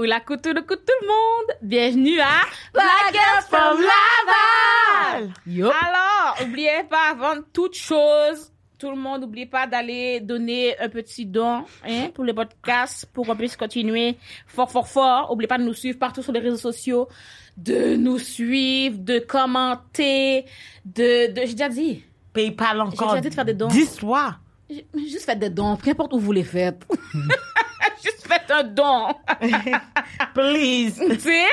Oui, la couture de tout le monde. Bienvenue à Black Girls from Laval. Yup. Alors, oubliez pas, avant toute chose, tout le monde, n'oubliez pas d'aller donner un petit don hein, pour le podcast, pour qu'on puisse continuer fort, fort, fort. Oubliez pas de nous suivre partout sur les réseaux sociaux, de nous suivre, de commenter, de... de J'ai déjà dit, PayPal encore. déjà dit de faire des dons. Dis-toi. Juste faites des dons, peu importe où vous les faites. juste faites un don. Please. tu sais?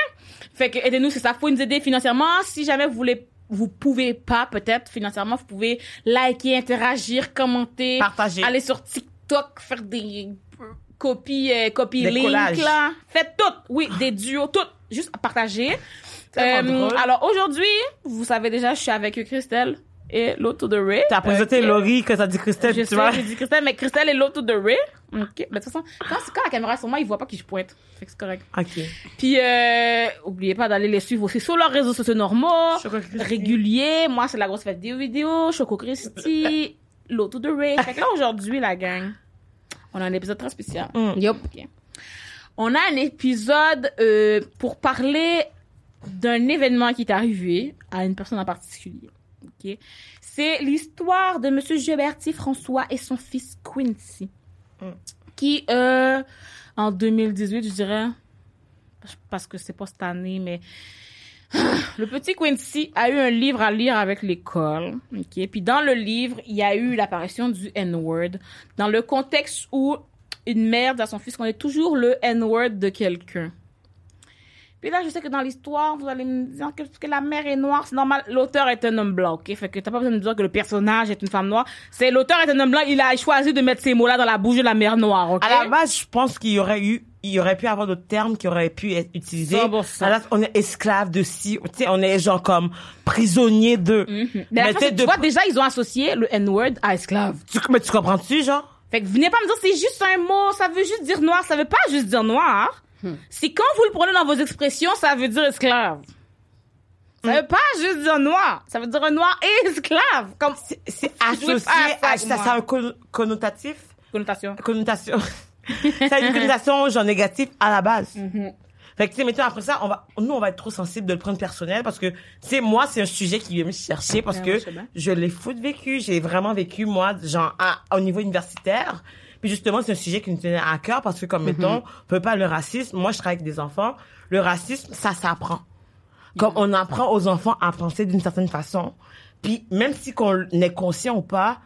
Fait que aidez-nous c'est ça faut nous aider financièrement si jamais vous voulez vous pouvez pas peut-être financièrement vous pouvez liker interagir commenter Partager. aller sur TikTok faire des copies euh, copies Des collages. là faites tout oui des duos tout juste à partager Euh, alors aujourd'hui vous savez déjà je suis avec Christelle et l'autre de Ray T'as présenté. Laurie que t'as dit Christelle, je tu sais, vois. j'ai dit Christelle, mais Christelle est l'autre de Ray. OK. Mais de toute façon, quand, quand la caméra est sur moi, ils voient pas qui je pointe. Fait que c'est correct. Ok. Puis, euh, oubliez pas d'aller les suivre aussi sur leurs réseaux sociaux normaux, réguliers. Moi, c'est la grosse fête des vidéos, Choco Christy, l'auto de Ray. Fait que là, aujourd'hui, la gang, on a un épisode très spécial. Mm. Yup. Ok. On a un épisode euh, pour parler d'un événement qui est arrivé à une personne en particulier. Ok. C'est l'histoire de Monsieur Gilberti François et son fils Quincy, Mm. qui euh, en 2018, je dirais, parce que c'est pas cette année, mais le petit Quincy a eu un livre à lire avec l'école. ok? Puis dans le livre, il y a eu l'apparition du N-word dans le contexte où une mère dit à son fils qu'on est toujours le N-word de quelqu'un. Puis là, je sais que dans l'histoire, vous allez me dire que, que la mère est noire, c'est normal. L'auteur est un homme blanc, ok? Fait que t'as pas besoin de me dire que le personnage est une femme noire. C'est l'auteur est un homme blanc, il a choisi de mettre ces mots-là dans la bouche de la mère noire, ok? À la base, je pense qu'il y aurait eu, il y aurait pu avoir d'autres termes qui auraient pu être utilisés. 100%. À la base, on est esclave de ci, tu sais, on est genre comme prisonnier de. Mhm. Mais, la Mais de- tu vois, déjà, ils ont associé le N-word à esclave. Tu, mais tu comprends-tu, genre? Fait que venez pas me dire c'est juste un mot, ça veut juste dire noir, ça veut pas juste dire noir. Hmm. Si quand vous le prenez dans vos expressions, ça veut dire esclave. Ça veut pas juste dire noir, ça veut dire un noir et esclave comme C'est- associé à, ça, a un con- connotatif? connotation. Connotation. ça a une connotation, genre, négative à la base. Mhm. Fait que, tu sais, maintenant, après ça, on va, nous, on va être trop sensible de le prendre personnel parce que, tu sais, moi, c'est un sujet qui vient me chercher parce Ouais, que je l'ai foot vécu. J'ai vraiment vécu, moi, genre, à- au niveau universitaire. Puis justement, c'est un sujet qui nous tenait à cœur parce que, comme, mettons, on peut pas le racisme. Moi, je travaille avec des enfants. Le racisme, ça s'apprend. Comme on apprend aux enfants à penser d'une certaine façon. Puis, même si qu'on est conscient ou pas,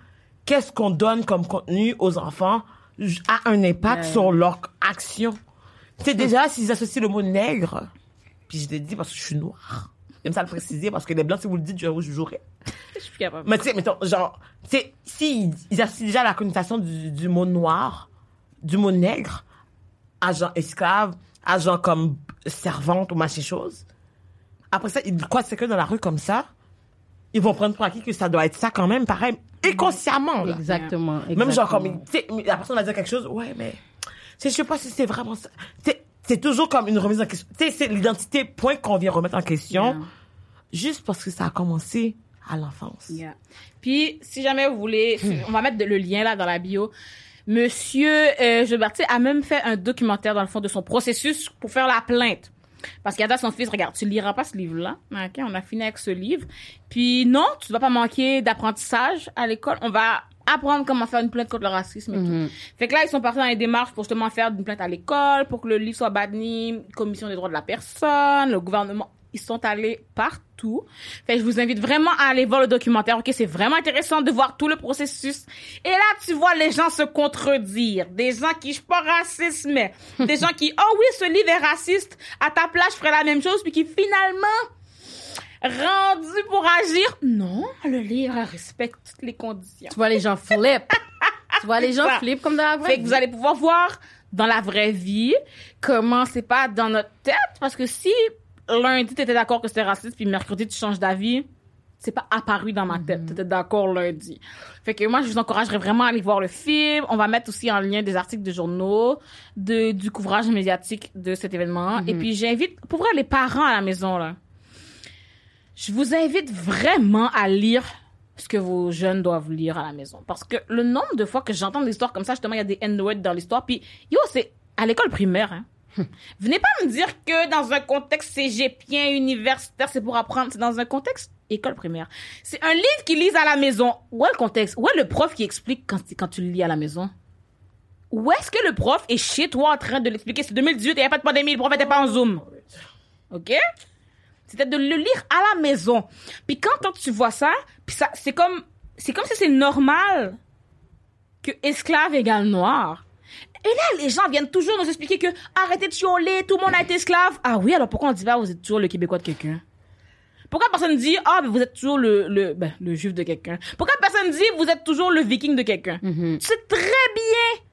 qu'est-ce qu'on donne comme contenu aux enfants a un impact Ouais. sur leur action? C'est déjà s'ils associent le mot nègre. Puis je te dis parce que je suis noire. J'aime ça le préciser parce que les blancs, si vous le dites, je vous jouerai. Je suis capable. Mais tu sais, mettons, genre, tu sais, si ils associent déjà la connotation du, du mot noir, du mot nègre, à genre esclave, à genre comme servante ou machin chose. Après ça, ils croient que dans la rue comme ça, ils vont prendre pour acquis que ça doit être ça quand même, pareil, inconsciemment. là. Exactement. Même genre comme, tu sais, la personne va dire quelque chose, ouais, mais, je sais pas si c'est vraiment ça. Tu sais, c'est toujours comme une remise en question. Tu sais, c'est l'identité, point qu'on vient remettre en question, Yeah. juste parce que ça a commencé à l'enfance. Yeah. Puis, si jamais vous voulez, on va mettre de- le lien là dans la bio. Monsieur euh, Gilberti a même fait un documentaire dans le fond de son processus pour faire la plainte. Parce qu'il a dit à son fils, regarde, tu liras pas ce livre-là. Ok, on a fini avec ce livre. Puis non, tu vas pas manquer d'apprentissage à l'école. On va apprendre comment faire une plainte contre le racisme et tout. Fait que là, ils sont partis dans les démarches pour justement faire une plainte à l'école, pour que le livre soit banni, commission des droits de la personne, le gouvernement. Ils sont allés partout. Fait que je vous invite vraiment à aller voir le documentaire. Ok, c'est vraiment intéressant de voir tout le processus. Et là, tu vois les gens se contredire. Des gens qui, je suis pas raciste, mais des gens qui, oh oui, ce livre est raciste. À ta place, je ferais la même chose, puis qui finalement, rendu pour agir? Non, le livre respecte toutes les conditions. Tu vois les gens flip. tu vois les gens ça. flip comme dans la vraie Fait que vie. vous allez pouvoir voir dans la vraie vie comment c'est pas dans notre tête. Parce que si lundi, t'étais d'accord que c'était raciste, puis mercredi, tu changes d'avis, c'est pas apparu dans ma tête. T'étais d'accord lundi. Fait que moi, je vous encouragerais vraiment à aller voir le film. On va mettre aussi en lien des articles de journaux, de, du couvrage médiatique de cet événement. Et puis, j'invite, pour vrai, les parents à la maison, là. Je vous invite vraiment à lire ce que vos jeunes doivent lire à la maison. Parce que le nombre de fois que j'entends des histoires comme ça, justement, il y a des N-words dans l'histoire. Puis, yo, c'est à l'école primaire, hein. Venez pas me dire que dans un contexte cégepien, universitaire, c'est pour apprendre. C'est dans un contexte école primaire. C'est un livre qu'ils lisent à la maison. Où est le contexte? Où est le prof qui explique quand, quand tu le lis à la maison? Où est-ce que le prof est chez toi en train de l'expliquer? C'est 2018 et il n'y a pas de pandémie, le prof n'était pas en Zoom. OK? C'était de le lire à la maison. Puis quand, quand tu vois ça, puis ça, c'est comme, c'est comme si c'est normal que esclave égale noir. Et là, les gens viennent toujours nous expliquer que arrêtez de chialer, tout le monde a été esclave. Ah oui, alors pourquoi on dit pas vous êtes toujours le Québécois de quelqu'un? Pourquoi personne dit ah mais vous êtes toujours le le ben, le juif de quelqu'un? Pourquoi personne dit vous êtes toujours le viking de quelqu'un? C'est très bien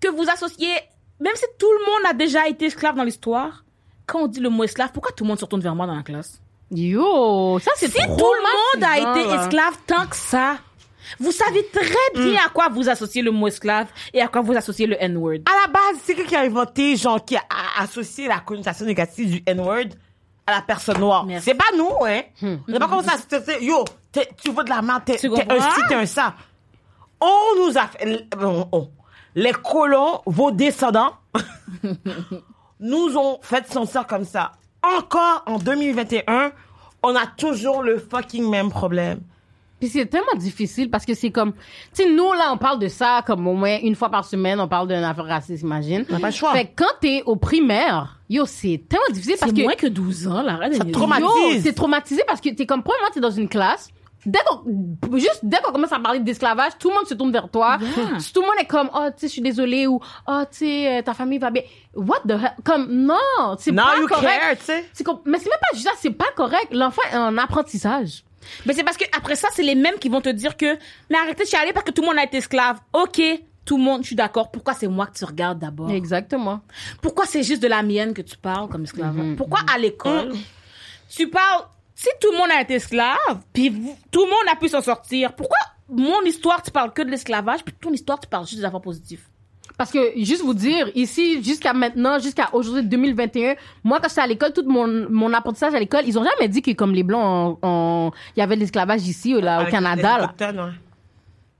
que vous associez même si tout le monde a déjà été esclave dans l'histoire. Quand on dit le mot esclave, pourquoi tout le monde se retourne vers moi dans la classe? Yo, ça c'est Si trop tout le monde a été là. esclave tant que ça, vous savez très bien à quoi vous associez le mot esclave et à quoi vous associez le N-word. À la base, c'est qui qui a inventé, genre, qui a associé la connotation négative du N-word à la personne noire? C'est pas nous, hein? C'est pas comme ça. Yo, tu veux de la merde, t'es un ci, t'es un ça. On nous a fait, on- on- les colons, vos descendants, nous ont fait sentir comme ça. Encore en 2021, on a toujours le fucking même problème. Puis c'est tellement difficile parce que c'est comme, tu sais, nous là, on parle de ça comme au moins une fois par semaine, on parle d'une affaire raciste, imagine. On n'a pas le choix. Fait que quand t'es au primaire, yo, c'est tellement difficile parce C'est que. moins que 12 ans, là. Arrête de Ça niaiser. traumatise. Yo, c'est traumatisé parce que t'es comme, premièrement, t'es dans une classe. Dès qu'on, juste dès qu'on commence à parler d'esclavage, tout le monde se tourne vers toi. Yeah. Tout le monde est comme, oh, tu sais, je suis désolée ou, oh, tu sais, euh, ta famille va bien. What the hell? Comme, non, c'est pas you correct. care, tu sais. C'est comme- mais c'est même pas juste ça, c'est pas correct. L'enfant est en apprentissage. Mais c'est parce que après ça, c'est les mêmes qui vont te dire que, mais arrêtez de chialer parce que tout le monde a été esclave. Ok, tout le monde, je suis d'accord. Pourquoi c'est moi que tu regardes d'abord? Exactement. Pourquoi c'est juste de la mienne que tu parles comme esclave? Pourquoi à l'école, tu parles, si tout le monde a été esclave, puis tout le monde a pu s'en sortir, pourquoi mon histoire, tu parles que de l'esclavage, puis ton histoire, tu parles juste des affaires positives? Parce que, juste vous dire, ici, jusqu'à maintenant, jusqu'à aujourd'hui, 2021, moi, quand j'étais à l'école, tout mon, mon apprentissage à l'école, ils ont jamais dit que comme les Blancs, on- on- il y avait de l'esclavage ici, là, au Avec Canada, là.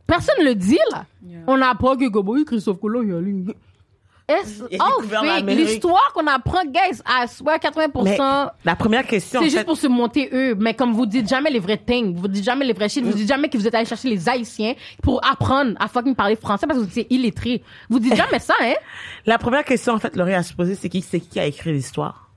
Personne le dit, là. Yeah. On apprend que, comme, oui, Christophe Colomb, il y a a oh. L'histoire qu'on apprend, guys, à soit 80%, Mais la première question, c'est juste fait, pour se monter eux. Mais comme vous dites jamais les vrais things, vous dites jamais les vrais shit, vous dites jamais que vous êtes allé chercher les haïtiens pour apprendre à fucking parler français parce que vous êtes illettrés. Vous dites jamais ça, hein? La première question, en fait, Laurie a se poser, c'est qui, c'est qui a écrit l'histoire?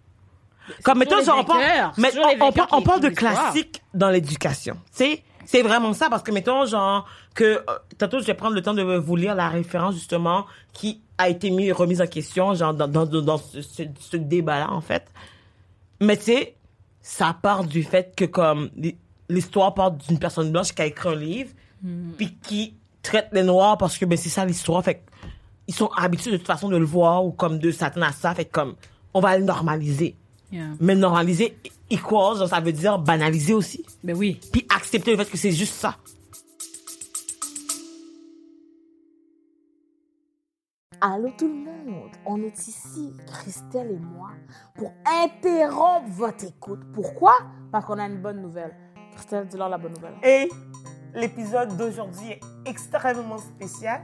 Comme, mettons, on parle, mais on, on on parle de classique dans l'éducation. Tu sais, c'est vraiment ça, parce que, mettons, genre, que, euh, tantôt, je vais prendre le temps de vous lire la référence, justement, qui a été mis, remise en question, genre, dans, dans, dans ce, ce, ce débat-là, en fait. Mais, tu sais, ça part du fait que, comme, l'histoire part d'une personne blanche qui a écrit un livre, puis qui traite les noirs parce que, ben, c'est ça l'histoire, fait ils sont habitués de toute façon de le voir ou comme de s'attendre à ça. Fait comme, on va le normaliser. Mais normaliser equals, ça veut dire banaliser aussi. Ben oui. Puis accepter le fait que c'est juste ça. Allô tout le monde, on est ici, Christelle et moi, pour interrompre votre écoute. Pourquoi? Parce qu'on a une bonne nouvelle. Christelle, dis-leur la bonne nouvelle. Et l'épisode d'aujourd'hui est extrêmement spécial.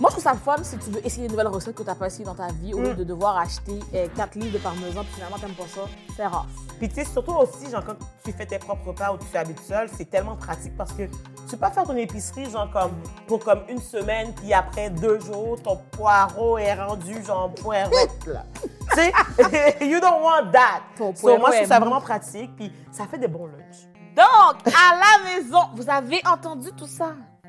Moi, je trouve ça le fun si tu veux essayer une nouvelle recette que tu n'as pas essayé dans ta vie, au lieu Mm. de devoir acheter 4 livres de parmesan, puis finalement, t'aimes pas ça. C'est rare. Puis tu sais, surtout aussi, genre, quand tu fais tes propres repas ou tu habites seul, c'est tellement pratique parce que tu peux pas faire ton épicerie, genre, comme, pour comme une semaine, puis après deux jours, ton poireau est rendu, genre, poirette, là. tu sais, you don't want that. Ton So, moi, je trouve ça vraiment pratique, puis ça fait des bons lunchs. Donc, à la maison, vous avez entendu tout ça?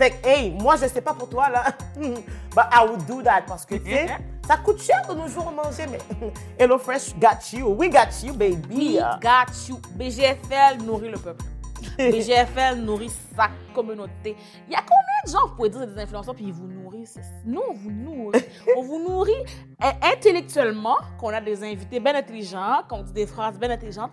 Fait que, hey, moi, je sais pas pour toi, là. But I would do that parce que, tu sais, ça coûte cher de nos jours manger, mais Hello Fresh got you. We got you, baby. We got you. BGFL nourrit le peuple. BGFL nourrit sa communauté. Il y a combien de gens, vous pouvez dire, des influenceurs, puis ils vous nourrissent? Nous, on vous nourrit. on vous nourrit euh, intellectuellement, qu'on a des invités bien intelligents, qu'on dit des phrases bien intelligentes,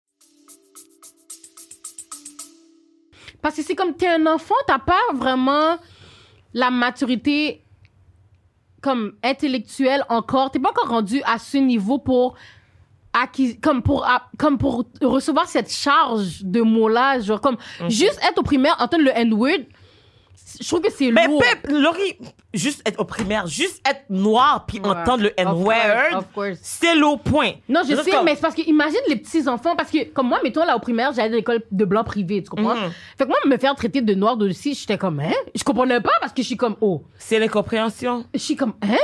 Parce que c'est comme t'es un enfant, t'as pas vraiment la maturité comme intellectuelle encore. T'es pas encore rendu à ce niveau pour acquis, comme pour comme pour recevoir cette charge de mots là, genre comme Mhm. juste être au primaire, entendre le N-word. Je trouve que c'est Mais lourd. Pep, Laurie, juste être au primaire, juste être noir puis Ouais. entendre le Of course, N-word, of course. c'est l'eau point. Non, je Juste sais, comme- mais c'est parce que imagine les petits enfants, parce que comme moi, mettons là au primaire, j'allais à l'école de blanc privé, tu comprends? Mhm. Fait que moi, me faire traiter de noir de aussi, j'étais comme, hein? Je comprenais pas parce que je suis comme, oh. C'est l'incompréhension. Je suis comme, hein?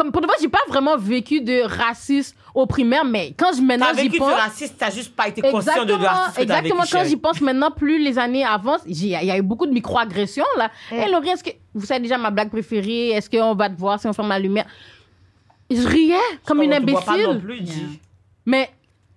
Comme pour de vrai, j'ai pas vraiment vécu de racisme au primaire, mais quand je maintenant T'as j'y vécu du pense. racisme, t'as juste pas été conscient de Exactement, racisme que t'as exactement. vécu, Quand j'y pense maintenant, plus les années avancent, il y a eu beaucoup de microagressions là. Mm. Hé Laurie, est-ce que vous savez déjà ma blague préférée Est-ce qu'on va te voir si on ferme la lumière? Je riais comme une On te voit pas non imbécile. plus, G. Mais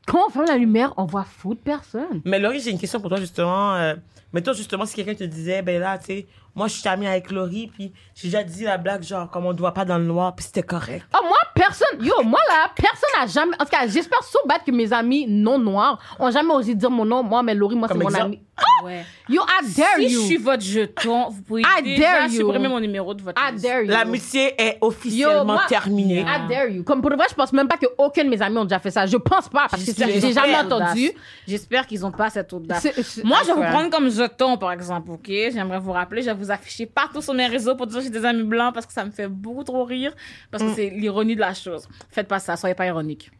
quand on ferme la lumière, on voit foutre personne. Mais Laurie, j'ai une question pour toi, justement. Euh, mettons, justement, si quelqu'un te disait, ben là, tu sais, moi, je suis amie avec Laurie, puis j'ai déjà dit la blague, genre, comme on ne voit pas dans le noir, puis c'était correct. Oh, moi, personne, yo, moi là, personne n'a jamais, en tout cas, j'espère so bad que mes amis non noirs ont jamais osé dire mon nom. Moi, mais Laurie, moi, c'est mon exemple? ami. Ouais. Yo, I dare Si you. je suis votre jeton, vous pouvez I déjà dare you. supprimer mon numéro de votre I liste. dare you. L'amitié est officiellement Yo, moi- terminée. I dare you. Comme pour de vrai, je pense même pas que aucun de mes amis ont déjà fait ça. Je pense pas, parce que J'espère j'ai ont jamais entendu. J'espère qu'ils n'ont pas cette audace. C'est- c'est- Moi, je vais vous prendre comme jeton, par exemple, OK? J'aimerais vous rappeler, je vais vous afficher partout sur mes réseaux pour dire que j'ai des amis blancs parce que ça me fait beaucoup trop rire, parce Mm. que c'est l'ironie de la chose. Faites pas ça, soyez pas ironique.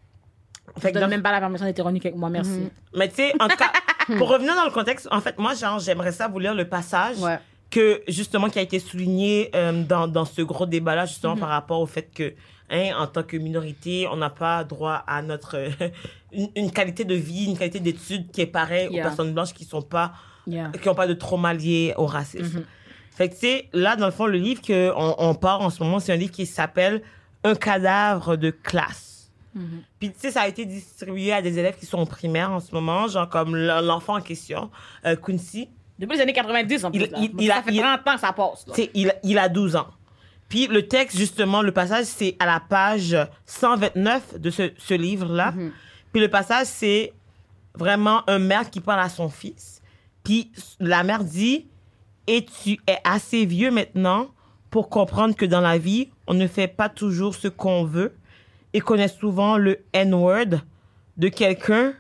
Fait donne dans- même pas la permission d'être ironique avec moi, merci. Mhm. Mais tu sais, en tout cas, pour revenir dans le contexte, en fait, moi, genre, j'aimerais ça vous lire le passage Ouais. que, justement, qui a été souligné euh, dans, dans ce gros débat-là, justement, par rapport au fait que, hein, en tant que minorité, on n'a pas droit à notre, une, une qualité de vie, une qualité d'études qui est pareille Yeah. aux personnes blanches qui sont pas, Yeah. qui n'ont pas de trauma lié au racisme. Mhm. Fait que, tu sais, là, dans le fond, le livre qu'on on part en ce moment, c'est un livre qui s'appelle Un cadavre de classe. Mhm. Puis, tu sais, ça a été distribué à des élèves qui sont en primaire en ce moment, genre comme l'enfant en question, euh, Quincy. Depuis les années 90, en plus. Il- là. il- il ça a- fait il- 30 ans que ça passe. là. Il, il a 12 ans. Puis, le texte, justement, le passage, c'est à la page 129 de ce, ce livre-là. Mhm. Puis, le passage, c'est vraiment un mère qui parle à son fils. Puis, la mère dit Et tu es assez vieux maintenant pour comprendre que dans la vie, on ne fait pas toujours ce qu'on veut et qu'on est souvent le N-word de quelqu'un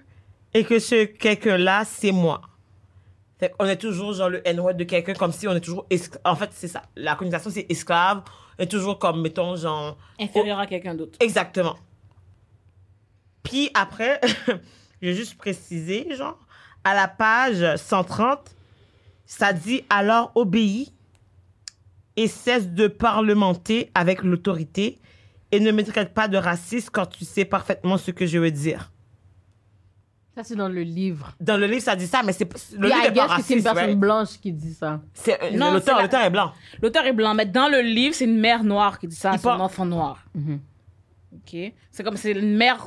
et que ce quelqu'un-là, c'est moi. Fait on est toujours genre le N-word de quelqu'un comme si on est toujours... En fait, c'est ça. La connotation, c'est esclave. On est toujours comme, mettons, genre... Inférieur à quelqu'un d'autre. Exactement. Puis après, j'ai juste précisé, genre, à la page 130, ça dit alors obéis et cesse de parlementer avec l'autorité et ne me traite pas de raciste quand tu sais parfaitement ce que je veux dire. Ça, c'est dans le livre. Dans le livre, ça dit ça, mais c'est le Yeah, livre I est pas que c'est une raciste, personne blanche qui dit ça. C'est euh, Non, l'auteur, la- l'auteur est blanc. L'auteur est blanc, mais dans le livre, c'est une mère noire qui dit ça à Il son parle- enfant noir. Mhm. OK? C'est comme c'est une mère.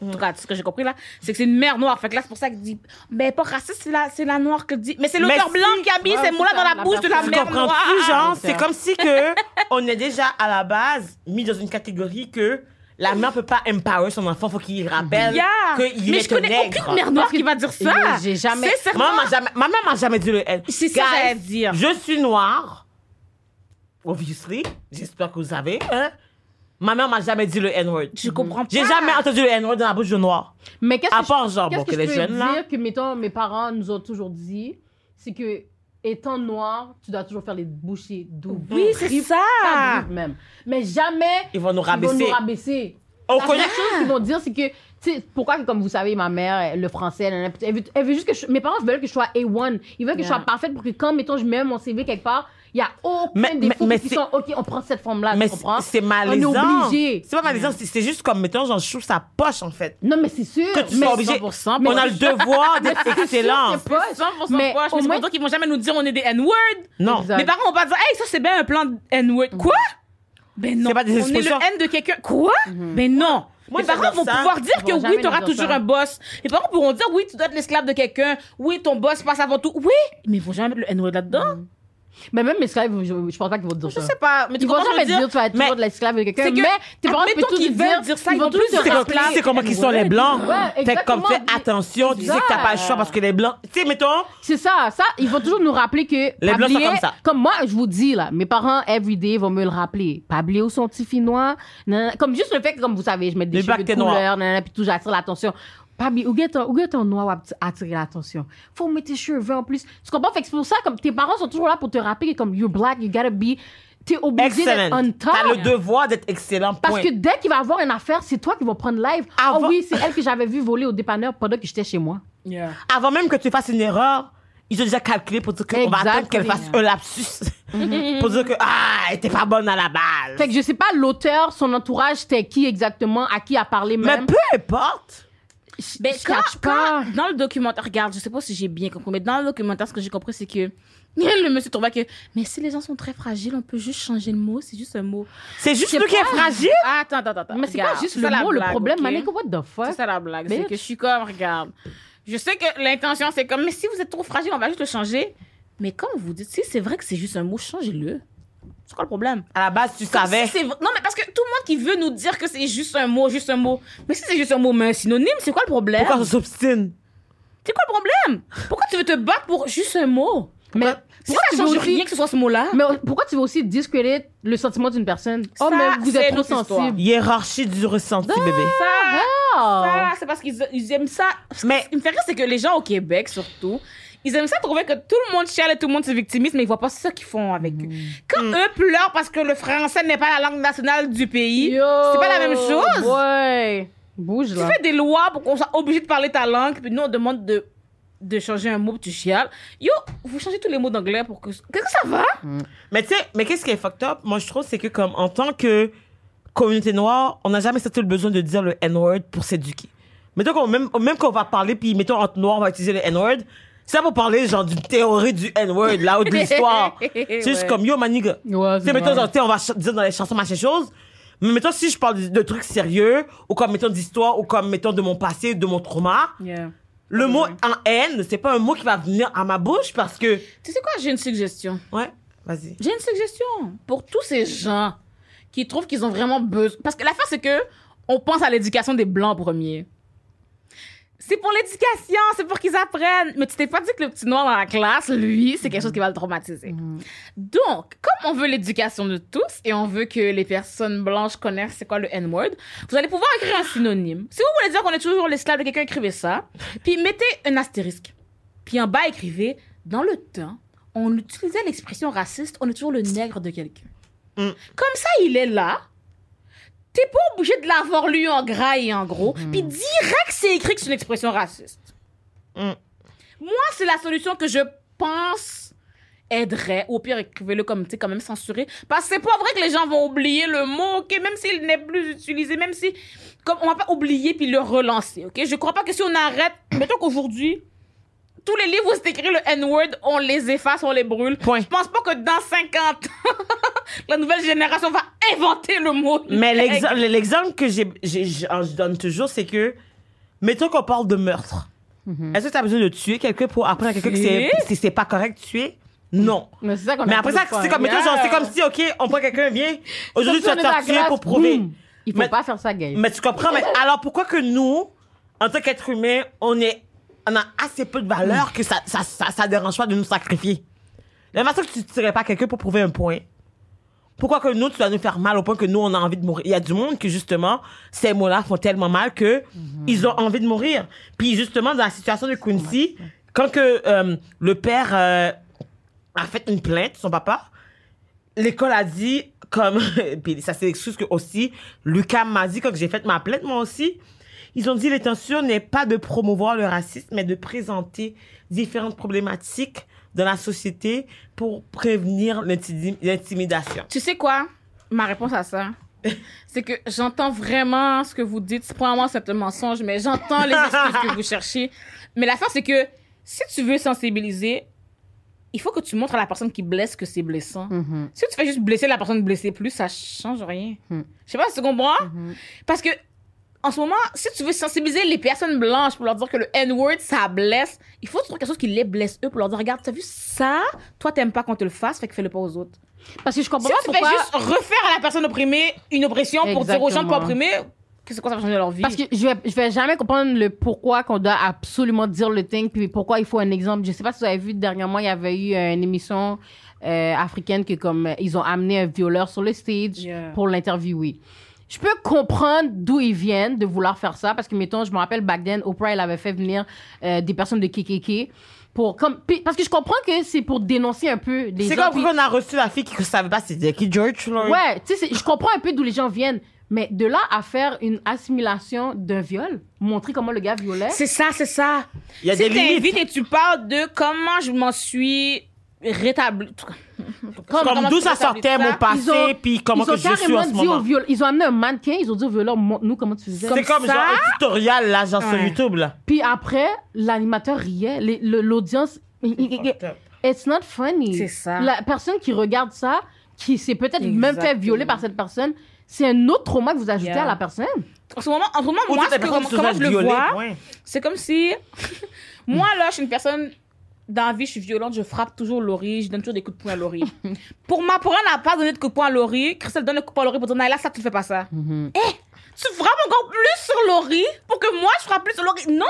En tout cas, ce que j'ai compris là, c'est que c'est une mère noire. Fait que là, c'est pour ça qu'il dit, ben, pas raciste, c'est la, c'est la noire qui dit. Mais c'est l'auteur Mais blanc si- qui a mis ces mots-là dans la la bouche de la mère comprends noire. plus, genre, c'est comme si que on est déjà à la base mis dans une catégorie que la mère peut pas empower son enfant, faut qu'il rappelle Yeah. qu'il Mais est je connais nègre. aucune mère noire qui va dire ça. J'ai jamais-. Maman m'a jamais, ma mère m'a jamais dit le N. C'est ça, j'allais dire. Je suis noire. Obviously. J'espère que vous savez, hein. Ma mère m'a jamais dit le N-word. Je comprends pas. J'ai jamais entendu le N-word dans la bouche de noir. Mais qu'est-ce que part, genre, bon, que que je les peux jeunes, là. dire que, mettons, mes parents nous ont toujours dit, c'est que, étant noir, tu dois toujours faire les bouchées doubles. Oui, c'est ça. même. Mais jamais, Ils vont nous ils vont rabaisser. nous rabaisser. On La connaît- seule chose qu'ils vont dire, c'est que, tu sais, pourquoi, comme vous savez, ma mère, le français, elle, elle, veut, elle veut juste que je- mes parents veulent que je sois A1. Ils veulent que je sois parfaite pour que quand, mettons, je mets mon CV quelque part, il y a aucun Mais- mais- défaut mais qui c'est- sont, OK, on prend cette forme-là, Mais c'est On est malaisant. obligé. C'est pas malaisant, c'est- c'est juste comme, mettons, genre, je trouve sa poche, en fait. Non, mais c'est sûr. Que tu mais sois obligé. 100%, On a le devoir d'être excellent. c'est pas- 100% Mais poche, mais c'est moins- pour ça qu'ils vont jamais nous dire on est des N-word. Non. Exact. Mes parents vont pas dire, hey, ça c'est bien un plan de N-word. Quoi? Ben non. C'est pas des on est le N de quelqu'un. Quoi? Ben non. Moi, Mes parents vont ça. pouvoir dire Ils que oui, tu auras toujours ça. un boss. Mes parents pourront dire oui, tu dois être l'esclave de quelqu'un. Oui, ton boss passe avant tout. Oui, mais ils vont jamais mettre le N-word là-dedans. Mais même mes esclaves, je, je pense pas qu'ils vont te dire Je ça. sais pas. Mais tu Ils vont jamais je veux dire, tu vas être toujours de l'esclave de quelqu'un. Mais tes parents peuvent te veulent dire, dire ça, ils vont te dire C'est comment qu'ils sont les blancs? Fait comme fais attention, tu sais que t'as pas le choix parce que les blancs, tu sais, mettons, C'est ça, ça, ils vont toujours nous rappeler que. Les Blancs sont comme ça. Comme moi, je vous dis, là, mes parents, everyday, vont me le rappeler. Pablier ou son petit finnois. nanana. Comme juste le fait que, comme vous savez, je mets des cheveux de couleur, puis tout, j'attire l'attention. Pablier, où est ton, où est ton noir va attirer l'attention? Faut mettre tes cheveux en plus. Tu comprends? Fait que c'est pour ça, comme tes parents sont toujours là pour te rappeler que, comme, you're black, you gotta be. T'es obligé d'être on excellent. top. T'as le devoir d'être excellent, Parce point. que dès qu'il va avoir une affaire, c'est toi qui vas prendre live. Ah Avant- oui, c'est elle que j'avais vu voler au dépanneur pendant que j'étais chez moi. Avant même que tu fasses une erreur, ils ont déjà calculé pour dire qu'on va attendre qu'elle fasse un lapsus. pour dire que, ah, elle était pas bonne à la base. Fait que je sais pas l'auteur, son entourage, c'était qui exactement, à qui a parlé Mais même. peu importe. Je- Ben, quand, quand- dans le documentaire, regarde, je sais pas si j'ai bien compris, mais dans le documentaire, ce que j'ai compris, c'est que le monsieur trouvait que, mais si les gens sont très fragiles, on peut juste changer le mot, c'est juste un mot. C'est juste nous qui est fragile? Attends, attends, attends. Mais c'est pas juste le mot, le blague, problème, ok? Manika, what the fuck? C'est ça la blague. C'est que je suis comme, regarde. Je sais que l'intention, c'est comme, mais si vous êtes trop fragile, on va juste le changer. Mais comme vous dites, si c'est vrai que c'est juste un mot, changez-le. C'est quoi le problème? À la base, tu savais. Si Non, mais parce que tout le monde qui veut nous dire que c'est juste un mot, juste un mot. Mais si c'est juste un mot, mais un synonyme, c'est quoi le problème? Pourquoi on s'obstine? C'est quoi le problème? Pourquoi tu veux te battre pour juste un mot? Mais Si pourquoi ça tu veux change aussi- rien que ce soit ce mot-là? Mais pourquoi tu veux aussi discredit le sentiment d'une personne? Oh, Ça, mais vous êtes trop sensible. Hiérarchie du ressenti, bébé. Ça, Oh. ça, c'est parce qu'ils ils aiment ça. Ce Mais- qui me fait rire, c'est que les gens au Québec, surtout, ils aiment ça trouver que tout le monde chiale et tout le monde se victimise, mais ils voient pas ça qu'ils font avec eux. Quand Mm. eux pleurent parce que le français n'est pas la langue nationale du pays, c'est pas la même chose. Ouais. Bouge Tu là. fais des lois pour qu'on soit obligé de parler ta langue, puis nous, on demande de, de changer un mot, puis tu chiales. Yo, vous changez tous les mots d'anglais pour que. Qu'est-ce que ça va? Mais tu sais, mais qu'est-ce qui est fucked up? Moi, je trouve, c'est que comme, en tant que communauté noire, on n'a jamais senti le besoin de dire le N-word pour s'éduquer. Mettons qu'on, même, même qu'on va parler, puis mettons entre noirs, on va utiliser le N-word. C'est pas pour parler, genre, d'une théorie du N-word, là, ou de l'histoire. C'est juste Ouais. comme, yo, maniga. Ouais, Tu sais, mettons, genre, on va dire dans les chansons machin chose. Mais mettons, si je parle de, de trucs sérieux, ou comme, mettons, d'histoire, ou comme, mettons, de mon passé, de mon trauma, Yeah. le mot en haine, c'est pas un mot qui va venir à ma bouche parce que, Tu sais quoi, j'ai une suggestion. ouais, vas-y. J'ai une suggestion pour tous ces gens qui trouvent qu'ils ont vraiment besoin. Parce que l'affaire, c'est que on pense à l'éducation des blancs en premier. C'est pour l'éducation, c'est pour qu'ils apprennent. Mais tu t'es pas dit que le petit noir dans la classe, lui, c'est quelque chose qui va le traumatiser. Donc, comme on veut l'éducation de tous et on veut que les personnes blanches connaissent c'est quoi le N-word, vous allez pouvoir écrire un synonyme. Si vous voulez dire qu'on est toujours l'esclave de quelqu'un, écrivez ça. Puis mettez un astérisque. Puis en bas, écrivez dans le temps, on utilisait l'expression raciste, on est toujours le nègre de quelqu'un. Mm. Comme ça, il est là. T'es pas obligé de l'avoir lu en gras et en gros. Puis direct, c'est écrit que c'est une expression raciste. Mm. Moi, c'est la solution que je pense aiderait. Ou au pire, écrivez-le comme, tu sais, quand même censuré. Parce que c'est pas vrai que les gens vont oublier le mot, ok? Même s'il n'est plus utilisé, même si, comme, on va pas oublier puis le relancer, ok? Je crois pas que si on arrête, mettons qu'aujourd'hui, tous les livres où c'est écrit le N-word, on les efface, on les brûle. Point. Je pense pas que dans 50 ans, la nouvelle génération va inventer le mot. Mais l'exemple, que j'ai, je donne toujours, c'est que, mettons qu'on parle de meurtre. Est-ce que tu as besoin de tuer quelqu'un pour apprendre à quelqu'un que c'est, pas correct de tuer? Non. Mais ça Mais après ça, c'est comme, genre, si, OK, on prend quelqu'un, viens, aujourd'hui, tu vas te tuer pour prouver. boum. Il faut Mais- pas faire ça, guys. Mais tu comprends, mais alors pourquoi que nous, en tant qu'être humain, on est, on a assez peu de valeur que ça, ça, ça, ça dérange pas de nous sacrifier? La façon que tu tuerais pas quelqu'un pour prouver un point. Pourquoi que nous, tu dois nous faire mal au point que nous, on a envie de mourir? Il y a du monde que, justement, ces mots-là font tellement mal que ils ont envie de mourir. Puis, justement, dans la situation de Quincy, quand que, euh, le père, euh, a fait une plainte, son papa, l'école a dit comme puis ça c'est l'excuse que aussi Lucas m'a dit quand j'ai fait ma plainte moi aussi ils ont dit l'intention n'est pas de promouvoir le racisme mais de présenter différentes problématiques dans la société pour prévenir l'intimi- l'intimidation Tu sais quoi? Ma réponse à ça, c'est que j'entends vraiment ce que vous dites. Probablement c'est un mensonge, mais j'entends les excuses que vous cherchez. Mais l'affaire, c'est que si tu veux sensibiliser, il faut que tu montres à la personne qui blesse que c'est blessant. Mhm. Si tu fais juste blesser la personne blessée plus, ça change rien. Hmm. Je sais pas si tu comprends? Parce que, en ce moment, si tu veux sensibiliser les personnes blanches pour leur dire que le N-word, ça blesse, il faut trouver quelque chose qui les blesse eux pour leur dire, regarde, t'as vu ça? Toi, t'aimes pas qu'on te le fasse, fait que fais-le pas aux autres. Parce que je comprends Si pas tu pourquoi... juste refaire à la personne opprimée une oppression pour dire aux gens de pas Exactement. opprimer, que ça va changer leur vie? Parce que je vais, je vais jamais comprendre le pourquoi qu'on doit absolument dire le thing, puis pourquoi il faut un exemple. Je sais pas si vous avez vu dernièrement, il y avait eu une émission euh, africaine que comme ils ont amené un violeur sur le stage Yeah. pour l'interviewer. Je peux comprendre d'où ils viennent de vouloir faire ça parce que mettons, je me rappelle back then, Oprah elle avait fait venir euh, des personnes de KKK pour comme puis- parce que je comprends que c'est pour dénoncer un peu les c'est comme puis- qu'on a reçu la fille qui ne savait pas c'était qui George Floyd Ouais, tu sais, je comprends un peu d'où les gens viennent. Mais de là à faire une assimilation d'un viol, montrer comment le gars violait. C'est ça, c'est ça. il y a si des limites t'invites et tu parles de comment je m'en suis rétabli. comme d'où ça sortait mon passé Ils ont- puis comment ils ont que je suis en ce dit au moment viol, ils ont amené un mannequin, ils ont dit au violeur, montre-nous comment tu faisais. c'est comme ça? genre un tutoriel là genre sur Ouais. YouTube là Puis après, l'animateur riait, l'audience, it's not funny. C'est ça. La personne qui regarde ça, qui s'est peut-être même fait violer par cette personne, c'est un autre trauma que vous ajoutez Yeah. à la personne. En ce moment, en ce moment moi, que- comment font je le vois, c'est comme si. moi, là, je suis une personne. Dans la vie, je suis violente, je frappe toujours Laurie, je donne toujours des coups de poing à Laurie. pour m'apprendre à pas donner de coups de poing à Laurie, Christelle donne le coup de poing à Laurie pour dire, Naila, ça, tu fais pas ça. Mm-hmm. Eh, tu frappes encore plus sur Laurie pour que moi, je frappe plus sur Laurie. Non!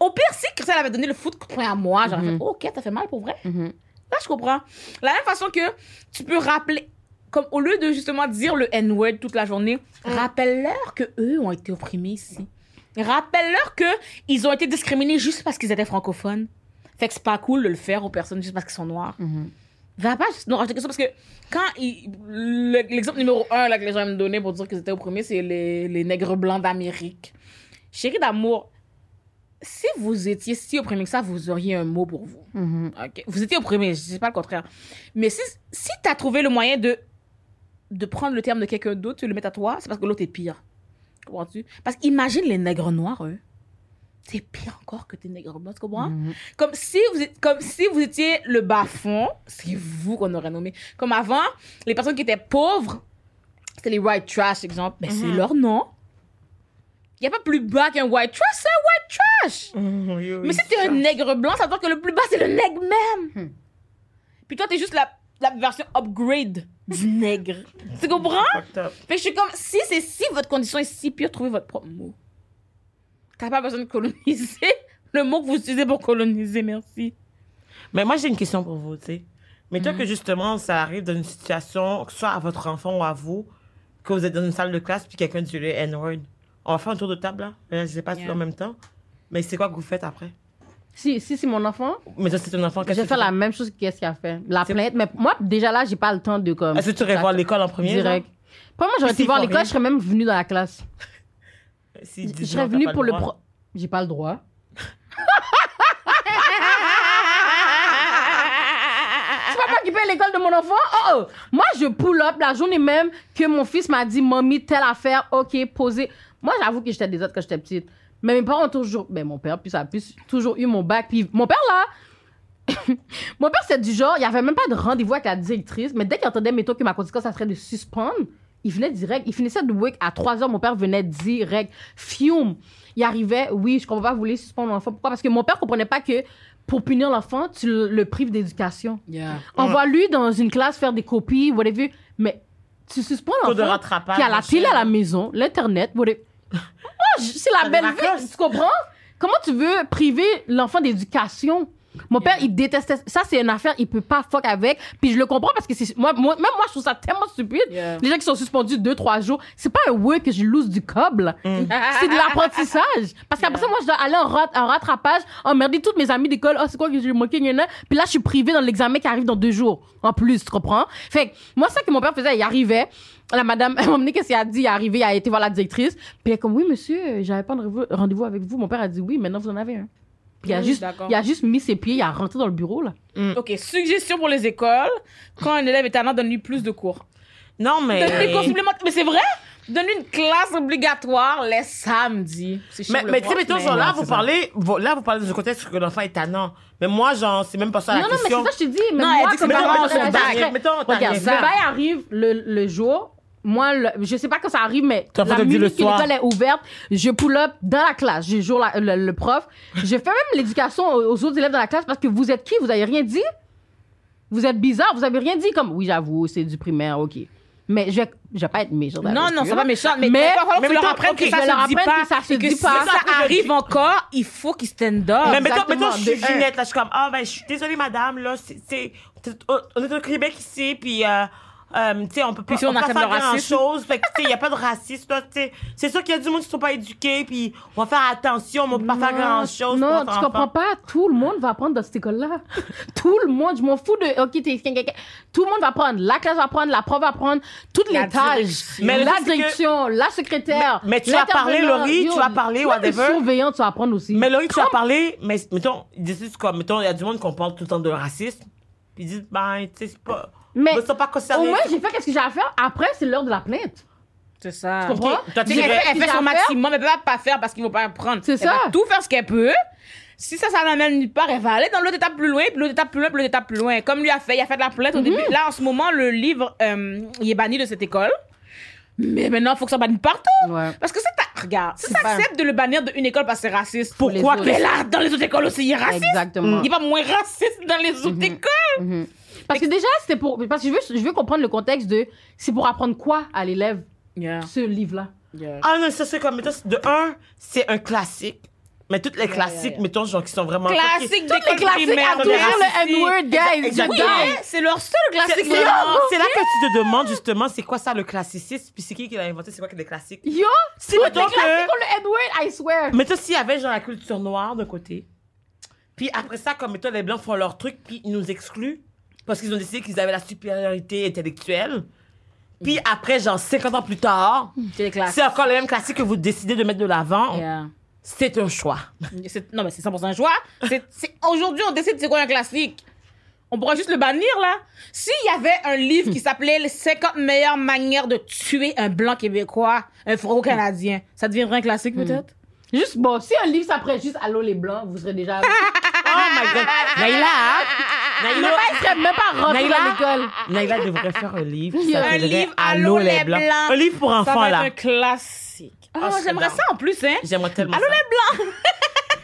Au pire, si Christelle avait donné le foot coup de poing à moi, j'aurais fait, oh, ok, t'as fait mal pour vrai. Mhm. Là, je comprends. La même façon que tu peux rappeler, comme au lieu de justement dire le N-word toute la journée, rappelle-leur que eux ont été opprimés ici. Rappelle-leur que ils ont été discriminés juste parce qu'ils étaient francophones. Fait que c'est pas cool de le faire aux personnes juste parce qu'ils sont noirs. Va pas juste nous rajouter quelque chose parce que quand le- l'exemple numéro un là, que les gens me donner pour dire qu'ils étaient opprimés, c'est les, les nègres blancs d'Amérique. Chérie d'amour, si vous étiez si opprimés que ça, vous auriez un mot pour vous. Mhm. Vous étiez opprimé, je dis pas le contraire. Mais si, si tu as trouvé le moyen de, de prendre le terme de quelqu'un d'autre, tu le mets à toi, c'est parce que l'autre est pire. Comprends-tu? Parce qu'imagine les nègres noirs, eux. C'est pire encore que tes nègres blancs, tu comprends? Mhm. Comme, si vous, êtes- comme si vous étiez le bas-fond, c'est vous qu'on aurait nommé. Comme avant, les personnes qui étaient pauvres, c'était les white trash, exemple. Mais c'est leur nom. Il n'y a pas plus bas qu'un white trash, c'est un white trash! Mhm, oui, oui, Mais si t'es un nègre blanc, ça veut dire que le plus bas, c'est le nègre même. Puis toi, t'es juste la, la version upgrade du nègre. tu comprends? Fait que je suis comme, si c'est si votre condition est si pire, trouvez votre propre mot. T'as pas besoin de coloniser le mot que vous utilisez pour coloniser, merci. Mais moi, j'ai une question pour vous, tu sais. Mais toi, que justement, ça arrive dans une situation, que ce soit à votre enfant ou à vous, que vous êtes dans une salle de classe puis quelqu'un dit le N-word. On va faire un tour de table, là. Euh, Je sais pas si Yeah. en même temps. Mais c'est quoi que vous faites après? Si, si c'est mon enfant, Mais toi, c'est ton enfant. je vais faire la même chose qu'est-ce qu'il a fait? La plainte. Mais moi, déjà là, j'ai pas le temps de comme. fais? Est-ce que tu irais voir l'école en premier? Direct. Pas moi, j'aurais été voir l'école, je serais même venue dans la classe. S'ils Je serais venue pour le pro. J'ai pas le droit. Tu vas pas à l'école de mon enfant? Oh, oh. Moi, je pull up la journée même que mon fils m'a dit, mamie, telle affaire, ok, posez. Moi, j'avoue que j'étais des autres quand j'étais petite. Mais mes parents ont toujours, ben, mon père, puis ça a plus, toujours eu mon bac. Puis mon père, là, mon père, c'est du genre, il n'y avait même pas de rendez-vous avec la directrice, mais dès qu'il entendait, mettons, que ma conséquence, ça serait de suspendre, il venait direct. Il finissait de week à 3 heures, mon père venait direct. Fiume. Il arrivait, oui, je comprends pas, vous voulez suspendre l'enfant. Pourquoi? Parce que mon père comprenait pas que pour punir l'enfant, tu le, le prives d'éducation. Yeah. Envoie-lui dans une classe faire des copies, whatever. Mais tu suspends l'enfant rattrapage, qui a la télé à la maison, l'Internet, whatever. Moi, je- c'est la belle vie, tu comprends? Comment tu veux priver l'enfant d'éducation? Mon père, il détestait ça. C'est une affaire, il peut pas fuck avec. Puis je le comprends parce que c'est moi, moi, même moi, je trouve ça tellement stupide. Yeah. Les gens qui sont suspendus deux, trois jours, c'est pas un work que je lose du cob, là. Mm. C'est de l'apprentissage. Parce qu'après ça, moi, je dois aller en, rat- en rattrapage, emmerder toutes mes amies d'école. Oh, c'est quoi que j'ai manqué, gna, gna. Puis là, je suis privée dans l'examen qui arrive dans deux jours. En plus, tu comprends? Fait que, moi, ça que mon père faisait, il arrivait. La madame, elle m'a amené qu'est-ce qu'il a dit, il est arrivé, il a été voir la directrice. Puis elle est comme, oui, monsieur, j'avais pas de rendez-vous- rendez-vous avec vous. Mon père a dit, oui, maintenant vous en avez un. Il a juste, il a juste mis ses pieds, il a rentré dans le bureau, là. Ok, suggestion pour les écoles. Quand un élève est talent, donne-lui plus de cours. Non, mais. Donne-lui des cours supplémentaires. Mais c'est vrai? Donne-lui une classe obligatoire les samedis. C'est chiant Mais, mais tu sais, mettons, genre là, Ouais, vous c'est parlez, vous- là, vous parlez du contexte que l'enfant est tannant. Mais moi, genre, c'est même pas ça la non, non, mais c'est question. ça, que je te dis. Mais Non, elle moi, dit que comme ses parent, parents je- sont je- dingues. je- Mettons, t'as Moi, le- je sais pas quand ça arrive, mais enfant la te dit le minute que soir. l'école est ouverte, je pull up dans la classe. Je joue la- le, le prof. Je fais même l'éducation aux, aux autres élèves dans la classe parce que vous êtes qui? Vous avez rien dit? Vous êtes bizarre, vous avez rien dit? Comme, oui, j'avoue, c'est du primaire, ok. Mais je vais, je vais pas être méchant. Non, non, c'est pas méchant. Mais, Mais- mais il va falloir mais que tu leur mettons, apprennes ok, que ça je se leur dit apprenne pas. que ça se dit si pas. ça arrive encore, il faut qu'ils stand up. Mais mettons, Exactement, mettons, je suis de un. Ginette, là, je suis comme, ah, ben, je suis désolée, madame, là, c'est, c'est, on est au Québec ici, puis, euh, euh, tu sais, on peut pas, Puis si on peut pas faire grand chose. Fait que, tu sais, il y a pas de racisme, là, tu sais. C'est sûr qu'il y a du monde qui sont pas éduqués, puis on va faire attention, mais on peut pas faire grand chose. Non, tu comprends pas. Tout le monde va apprendre dans cette école-là. Tout le monde. Je m'en fous de. Ok, t'es. Tout le monde va apprendre. La classe va apprendre, la prof va apprendre, toutes les tâches. Mais la que- direction, la secrétaire. Mais- mais tu parler, l'intervenant. Laurie, tu parler, même whatever. Surveillant, tu vas apprendre aussi. Mais Laurie, tu as parlé, mais mettons, ils disent quoi? Mettons, il y a du monde qui parle tout le temps de racisme, puis ils disent, ben, tu sais, c'est pas. Mais ils sont pas Au concernés. moins, j'ai fait qu'est-ce que j'ai à faire. Après, c'est l'heure de la plainte. C'est ça. Tu comprends? Toi, tu elle fait, elle fait Qu'est-ce son maximum, elle peut pas pas faire parce qu'il faut pas apprendre. C'est Elle ça. va tout faire ce qu'elle peut. Si ça, ça l'amène nulle part, elle va aller dans l'autre étape plus loin, puis l'autre étape plus loin, puis l'autre étape plus loin. Comme lui a fait, il a fait de la plainte au début. Là, en ce moment, le livre, euh, il est banni de cette école. Mais maintenant, il faut que ça bannisse partout. Ouais. Parce que ça, regarde, si C'est t'acceptes de le bannir d'une école parce que c'est raciste, pourquoi. Mais là, dans les autres écoles aussi, il est raciste? Exactement. Il pas moins raciste dans les autres écoles. Parce que déjà, c'était pour. Parce que je veux, je veux comprendre le contexte de. C'est pour apprendre quoi à l'élève, Yeah, ce livre-là? yeah. Ah non, ça c'est comme, c'est de un, c'est un classique. Mais toutes les classiques, yeah. mettons, genre, qui sont vraiment. Classique Toutes les classiques primaire. à de le N-word, guys. Exactement. guys. C'est leur seul classique. c'est là, vraiment. c'est là que tu te demandes justement, c'est quoi ça le classicisme, puis c'est qui qui l'a inventé, c'est quoi que les classiques? Yo! Si, Toutes les mettons classiques que. ont le N-word, I swear. Mais toi, s'il y avait genre la culture noire d'un côté, puis après ça, comme mettons, les blancs font leur truc, puis ils nous excluent, parce qu'ils ont décidé qu'ils avaient la supériorité intellectuelle. Puis après, genre 50 ans plus tard, C'est classiques. encore les mêmes classiques que vous décidez de mettre de l'avant. Yeah. C'est un choix. C'est- Non, mais c'est 100% un choix. Aujourd'hui, on décide c'est quoi un classique. On pourra juste le bannir, là. S'il y avait un livre qui s'appelait Les 50 meilleures manières de tuer un blanc québécois, un franco-canadien, ça deviendrait un classique, peut-être? Juste, bon, si un livre s'appelait juste Allô les Blancs, vous serez déjà. Oh my god. Naïla, hein? Naïla, bail serait même pas rentré Naïla? dans l'école. Naïla devrait faire un livre qui Un s'appellerait livre, Allô, les Blancs. Un livre pour Ça enfants, va être là. un classique. Serais j'aimerais ça en plus, hein? J'aimerais tellement Allô, ça. les blancs!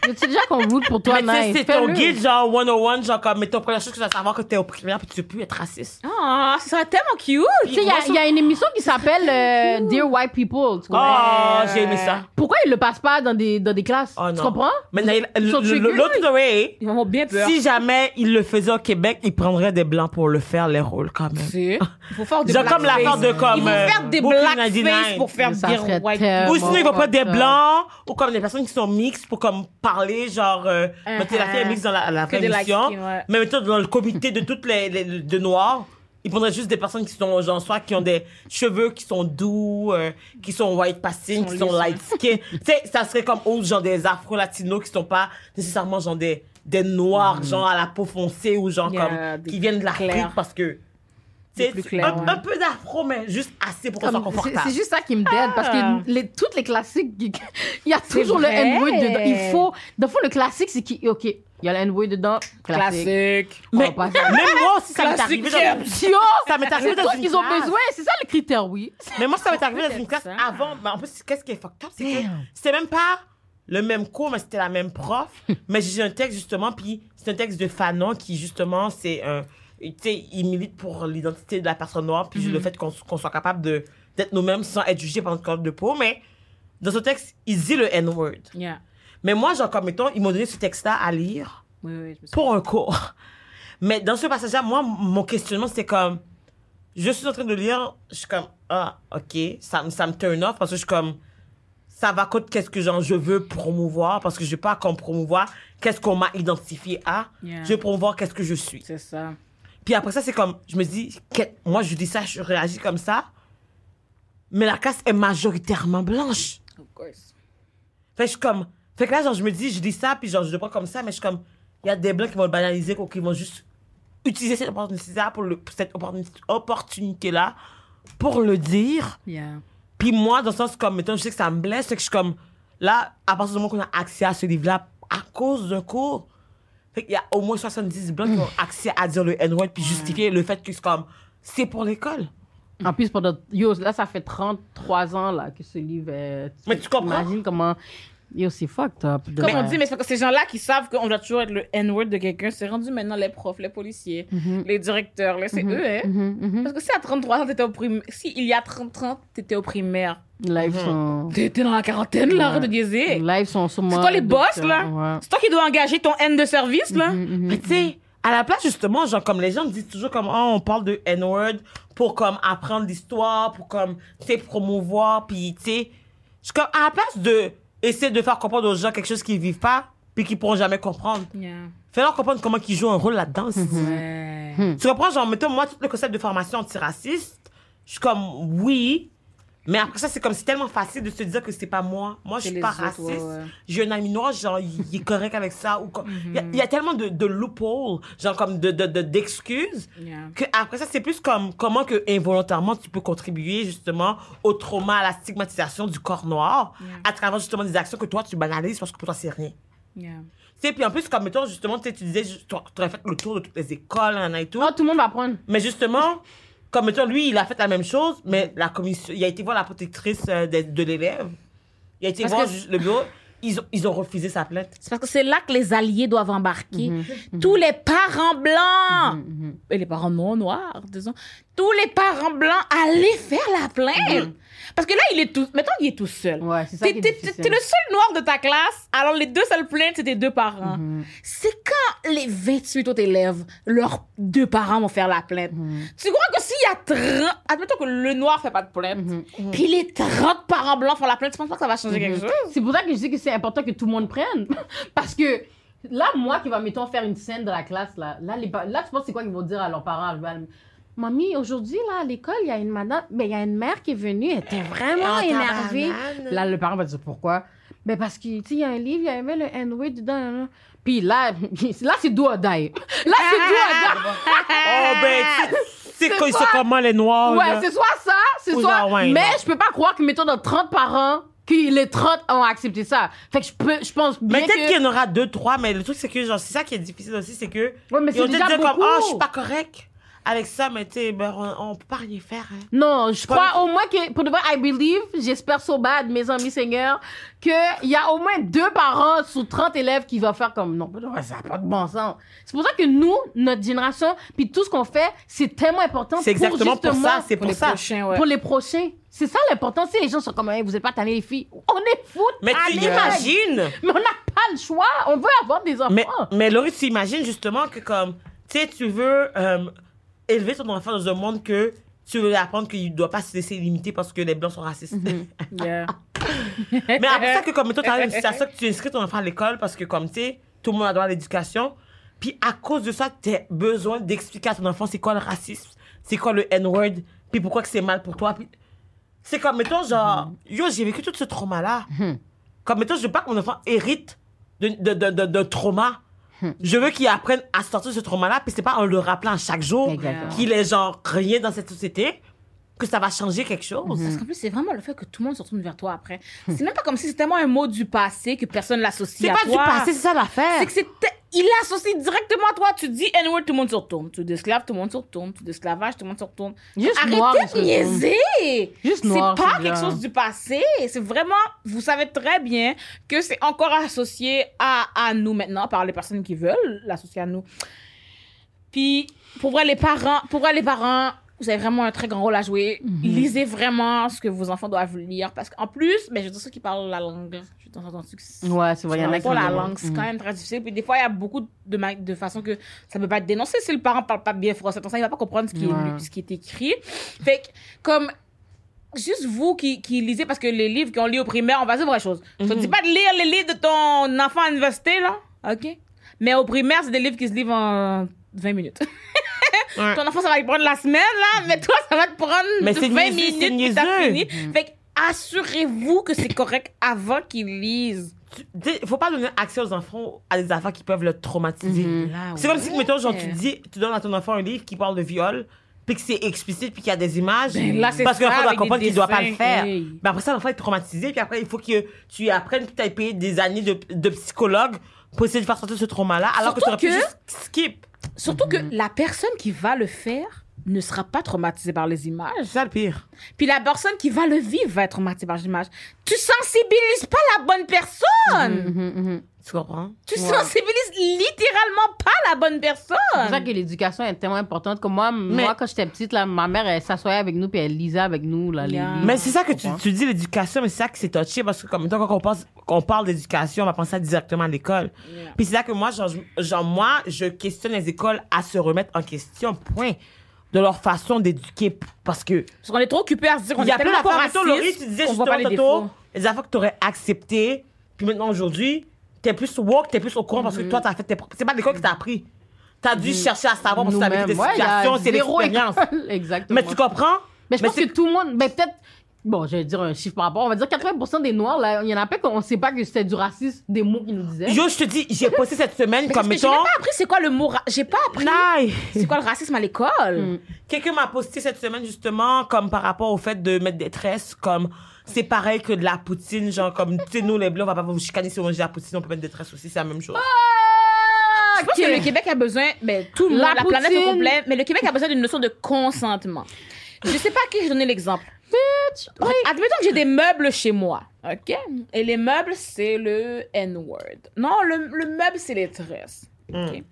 Tu sais déjà qu'on route pour toi, Mais tu sais, Naïf. c'est ton guide, genre 101, genre comme, mais ton première chose que tu dois savoir que t'es au primaire puis tu veux plus être raciste. Ah, ça serait tellement cute! Tu sais, il y a- il y, a une émission qui s'appelle euh, Dear White People. Tu comprends? Oh, j'ai aimé ça. Pourquoi ils le passent pas dans des, dans des classes? Oh, tu comprends? Mais Naïla- Ils le- l'autre story, Ils vont bien peur. si jamais il le faisait au Québec, il prendrait des blancs pour le faire, les rôles, quand même. C'est- Il faut faire des Genre comme l'affaire de comme, Ils vont euh, faire des Brooklyn blackface 99. pour faire Ça dire serait white tellement- Ou sinon, il va prendre des blancs, ou comme des personnes qui sont mixtes pour comme parler, genre, euh, mettez la fille est mixte dans la, la ouais. Mais mettons, dans le comité de toutes les, les- de noirs, il prendrait juste des personnes qui sont, genre, soit qui ont des cheveux qui sont doux, euh, qui sont white passing, qui sont light skin. tu sais, ça serait comme autre, genre, des afro-latinos qui sont pas nécessairement, genre, des des noirs, genre à la peau foncée ou genre Yeah, comme, qui viennent de l'Afrique parce que, plus un, ouais. un peu d'afro, mais juste assez pour qu'on soit Comme, c'est confortable. c'est juste ça qui me dead parce Ah. que les, toutes les classiques, il y a toujours le. N-word dedans. Il faut. Dans le fond, le classique, c'est qui. Ok, il y a le N-word dedans. Classique. Mais pas- même moi aussi, ça m'est arrivé. dans- Ça m'est arrivé c'est dans tout ce une qu'ils ont classe. besoin. C'est ça le critère, oui. Mais moi, ça m'est arrivé dans une classe ça. avant. Mais en plus, qu'est-ce qui est fucked up, c'est que c'était même pas le même cours, mais c'était la même prof. mais j'ai un texte, justement, puis c'est un texte de Fanon qui, justement, c'est un. Il milite pour l'identité de la personne noire, puis le fait qu'on soit capable d'être nous-mêmes sans être jugé par notre corps de peau. Mais dans ce texte, il dit le N-word. Yeah. Mais moi, genre, comme étant, ils m'ont donné ce texte-là à lire Oui, oui, je me souviens. pour un cours. Mais dans ce passage-là, moi, mon questionnement, c'était comme, je suis en train de lire, je suis comme, ah, ok, ça, me- ça me turn off parce que je suis comme, ça va contre qu'est-ce que genre, je veux promouvoir parce que je veux pas qu'on promouvoir qu'est-ce qu'on m'a identifié à. Yeah. Je veux promouvoir qu'est-ce que je suis. C'est ça. Puis après ça, c'est comme, je me dis, moi, je dis ça, je réagis comme ça. Mais la classe est majoritairement blanche. Of course. Fait que je suis comme. Fait que là, genre, je me dis, je dis ça, puis genre, je le prends comme ça, mais je suis comme. Il y a des blancs qui vont le banaliser, qui vont juste utiliser cette opportunité-là pour, le, cette opportunité- opportunité-là pour le dire. Yeah. Puis moi, dans le sens comme, mettons, je sais que ça me blesse, fait que je suis comme. Là, à partir du moment qu'on a accès à ce livre-là, à cause d'un cours, fait qu'il y a au moins 70 blancs qui ont accès à dire le N-word, puis justifier le fait que c'est comme. C'est pour l'école. En plus, pendant. Yo, là, ça fait 33 ans là, que ce livre est. Mais tu comprends? Imagine comment. Yo, c'est fucked up. Comme on dit, mais c'est parce que ces gens-là qui savent qu'on doit toujours être le N-word de quelqu'un, c'est rendu maintenant les profs, les policiers, les directeurs, là, c'est eux, hein. Mhm, mhm. Parce que si à 33 ans, t'étais au primaire, si il y a 30 ans, t'étais au primaire, Live sont. t'étais dans la quarantaine, là, arrête de niaiser. Live sont. C'est toi les boss, là. Ouais. C'est toi qui dois engager ton N de service, là. Mais tu sais, à la place, justement, genre, comme les gens disent toujours comme, oh, on parle de N-word pour, comme, apprendre l'histoire, pour, comme, tu sais, promouvoir, puis, tu sais, je comme, à la place de essayer de faire comprendre aux gens quelque chose qu'ils vivent pas, puis qu'ils pourront jamais comprendre, Yeah. fais-leur comprendre comment ils jouent un rôle là-dedans. Ouais. Tu comprends, genre, mettons, moi, tout le concept de formation antiraciste, je suis comme, oui, mais après ça, c'est comme, c'est tellement facile de se dire que c'est pas moi. Moi, je suis pas autres, raciste. ouais, ouais. J'ai un ami noir, genre, il est correct avec ça. Ou comme, il, y a, il y a tellement de, de loopholes, genre, comme de, de, de- d'excuses, Yeah. que après ça, c'est plus comme, comment que involontairement tu peux contribuer, justement, au trauma, à la stigmatisation du corps noir, à travers, justement, des actions que toi, tu banalises parce que pour toi, c'est rien. Yeah. Puis en plus, comme, mettons, justement, tu sais, tu disais, tu aurais fait le tour de toutes les écoles, et tout. Oh, tout le monde va apprendre. Mais justement, comme mettons, lui, il a fait la même chose, mais la commission, il a été voir la protectrice euh, de, de l'élève. Il a été Parce voir que- le bureau. Ils ont, ils ont refusé sa plainte. C'est parce que c'est là que les alliés doivent embarquer. Tous les parents blancs, et les parents non noirs, disons, tous les parents blancs allaient faire la plainte. Parce que là, il est tout, mettons qu'il est tout seul. Ouais, c'est ça T'es qui est t'es- difficile. t'es le seul noir de ta classe, alors les deux seules plaintes, c'est tes deux parents. Mhm. C'est quand les 28 autres élèves, leurs deux parents vont faire la plainte. Mhm. Tu crois que s'il y a 30, admettons que le noir fait pas de plainte, Mhm. puis les 30 parents blancs font la plainte, tu penses pas que ça va changer quelque chose? C'est pour ça que je dis que c'est important que tout le monde prenne. Parce que là, moi qui va, mettons, faire une scène dans la classe, là, là, les, là tu penses c'est quoi qu'ils vont dire à leurs parents? Mamie, aujourd'hui, là, à l'école, il y a une madame, mais il y a une mère qui est venue, elle était vraiment En énervée. Là, le parent va dire pourquoi? Ben parce que, tu sais, il y a un livre, il y avait le N-word dedans. Puis là, là c'est do or die. Là, c'est do or die. Oh, ben, c'est- sont comment les noirs? Ouais, c'est soit ça, c'est soit. ouais, mais non. je peux pas croire que, mettons, dans 30 parents, que les 30 ont accepté ça. Fait que je peux, je pense bien Mais peut-être qu'il y en aura deux, trois, mais le truc, c'est que, genre, c'est ça qui est difficile aussi, c'est que. Ouais, mais c'est déjà comme, oh, je suis pas correct avec ça, mais tu sais, ben, on, on peut pas rien faire, hein. Non, je Pas crois au moins que, pour de vrai, I believe, j'espère so bad, mes amis seigneurs, qu'il y a au moins deux parents sur 30 élèves qui vont faire comme, non, ça n'a pas de bon sens. C'est pour ça que nous, notre génération, puis tout ce qu'on fait, c'est tellement important C'est exactement pour, justement, ça, c'est Pour pour, les ça. prochains, ouais. pour les prochains. C'est ça l'important. Si les gens sont comme, Hey, vous êtes pas tannés les filles, on est fous. Mais tu imagines, Mais on n'a pas le choix. On veut avoir des enfants. mais, mais Laurie, tu imagines justement que comme, tu sais, tu veux euh, élever ton enfant dans un monde que tu veux lui apprendre qu'il ne doit pas se laisser limiter parce que les blancs sont racistes. Yeah. mais après ça, que comme toi, tu as une situation que tu inscris ton enfant à l'école parce que comme, tu sais, tout le monde a droit à l'éducation. Puis à cause de ça, tu as besoin d'expliquer à ton enfant c'est quoi le racisme, c'est quoi le N-word, puis pourquoi que c'est mal pour toi. Puis c'est comme, mettons, genre, yo, j'ai vécu tout ce trauma-là. Comme, mettons, je veux pas que mon enfant hérite de, de, de, de, de trauma. Je veux qu'ils apprennent à sortir de ce trauma-là, puis c'est pas en le rappelant chaque jour qu'il est genre rien dans cette société que ça va changer quelque chose. Parce qu'en plus, c'est vraiment le fait que tout le monde se retourne vers toi après. C'est même pas comme si c'était tellement un mot du passé que personne l'associe C'est à pas du toi. passé, c'est ça l'affaire. C'est que c'était. Il l'associe directement à toi. Tu dis N-word, tout le monde se retourne. Tu d'esclave, tout le monde se retourne. Tu d'esclavage, tout le monde se retourne. Juste noir, Arrêtez ils de niaiser! Juste C'est noir, pas quelque bien. chose du passé. C'est vraiment. Vous savez très bien que c'est encore associé à, à nous maintenant par les personnes qui veulent l'associer à nous. Puis, pour vrai, les parents, pour vrai, les parents, vous avez vraiment un très grand rôle à jouer. Mhm. Lisez vraiment ce que vos enfants doivent lire. Parce qu'en plus, ben, je dis ceux qui parlent la langue. Je t'entends entendu que Ouais, c'est vrai, il y en a qui la langue, c'est Mhm. quand même très difficile. Puis des fois, il y a beaucoup de, de façons que ça peut pas être dénoncé. Si le parent parle pas bien français, il va pas comprendre ce qui, Ouais. est, lu- ce qui est écrit. Fait que, comme, juste vous qui, qui lisez, parce que les livres qu'on lit au primaire, on va dire vraie chose. Je te dis pas de lire les livres de ton enfant à l'université, là. OK? Mais au primaire, c'est des livres qui se livrent en 20 minutes. Ouais. Ton enfant, ça va lui prendre la semaine, là, mais toi, ça va te prendre Mais c'est 20 niaiseux, c'est minutes, t'as fini. Fait que, assurez-vous que c'est correct avant qu'ils lisent. Il faut pas donner accès aux enfants à des affaires qui peuvent le traumatiser. Là, C'est comme si, mettons, genre, tu dis, tu donnes à ton enfant un livre qui parle de viol, puis que c'est explicite, puis qu'il y a des images. Ben là, parce que l'enfant doit comprendre qu'il doit pas le faire. Mais après ça, l'enfant est traumatisé, puis après, il faut que tu apprennes, puis tu payé des années de, de psychologue pour essayer de faire sortir ce trauma-là, alors que tu aurais pu que- juste skip. Surtout que la personne qui va le faire ne sera pas traumatisée par les images. C'est ça le pire. Puis la personne qui va le vivre va être traumatisée par les images. Tu sensibilises pas la bonne personne. Mhm, mhm. Tu comprends? Tu Ouais. sensibilises littéralement pas la bonne C'est pour ça personne. que l'éducation est tellement importante. Comme moi, Mais- moi quand j'étais petite, là, ma mère, elle s'assoyait avec nous puis elle lisait avec nous là, Yeah. Mais c'est ça que tu, dis, l'éducation, mais c'est ça que c'est touché, parce que comme quand on, pense, quand on parle d'éducation, on va penser directement à l'école. Yeah. Puis c'est là que moi, genre, je- genre, moi, je questionne les écoles à se remettre en question, point, de leur façon d'éduquer, parce que Parce qu'on est trop occupé à se dire qu'on il y a plein d'affaires. Mettons, Laurie, raciste tu disais qu'on voit pas justement les affaires que tu aurais acceptées, puis maintenant, aujourd'hui, t'es plus woke, t'es plus au courant, parce que toi, t'as fait tes propres... C'est pas l'école qui t'a appris. T'as dû chercher à savoir parce que t'as vécu des Nous-mêmes. Ouais, situations, c'est l'expérience. Exactement. Mais tu comprends? Mais je pense que tout le monde, ben peut-être, bon, je vais dire un chiffre par rapport, on va dire 80% des Noirs, là, il y en a pas qu'on sait pas que c'était du racisme, des mots qu'ils nous disaient. Yo, je te dis, j'ai posté cette semaine, Mais comme j'ai même pas appris c'est quoi le mot. ra- J'ai pas appris Naï. c'est quoi le racisme à l'école. Mm. Quelqu'un m'a posté cette semaine justement comme par rapport au fait de mettre des tresses comme c'est pareil que de la poutine genre comme tu sais nous les blancs on va pas vous chicaner si on mange de la poutine on peut mettre des tresses aussi c'est la même chose. Je pense que le Québec a besoin, ben, tout le monde, La la, planète au poutine. complet, mais le Québec a besoin d'une notion de consentement. Je sais pas à qui j'ai donné l'exemple. Admettons que j'ai des meubles chez moi, ok? Et les meubles, c'est le N-word. Non, le, le meuble, c'est les tresses, ok?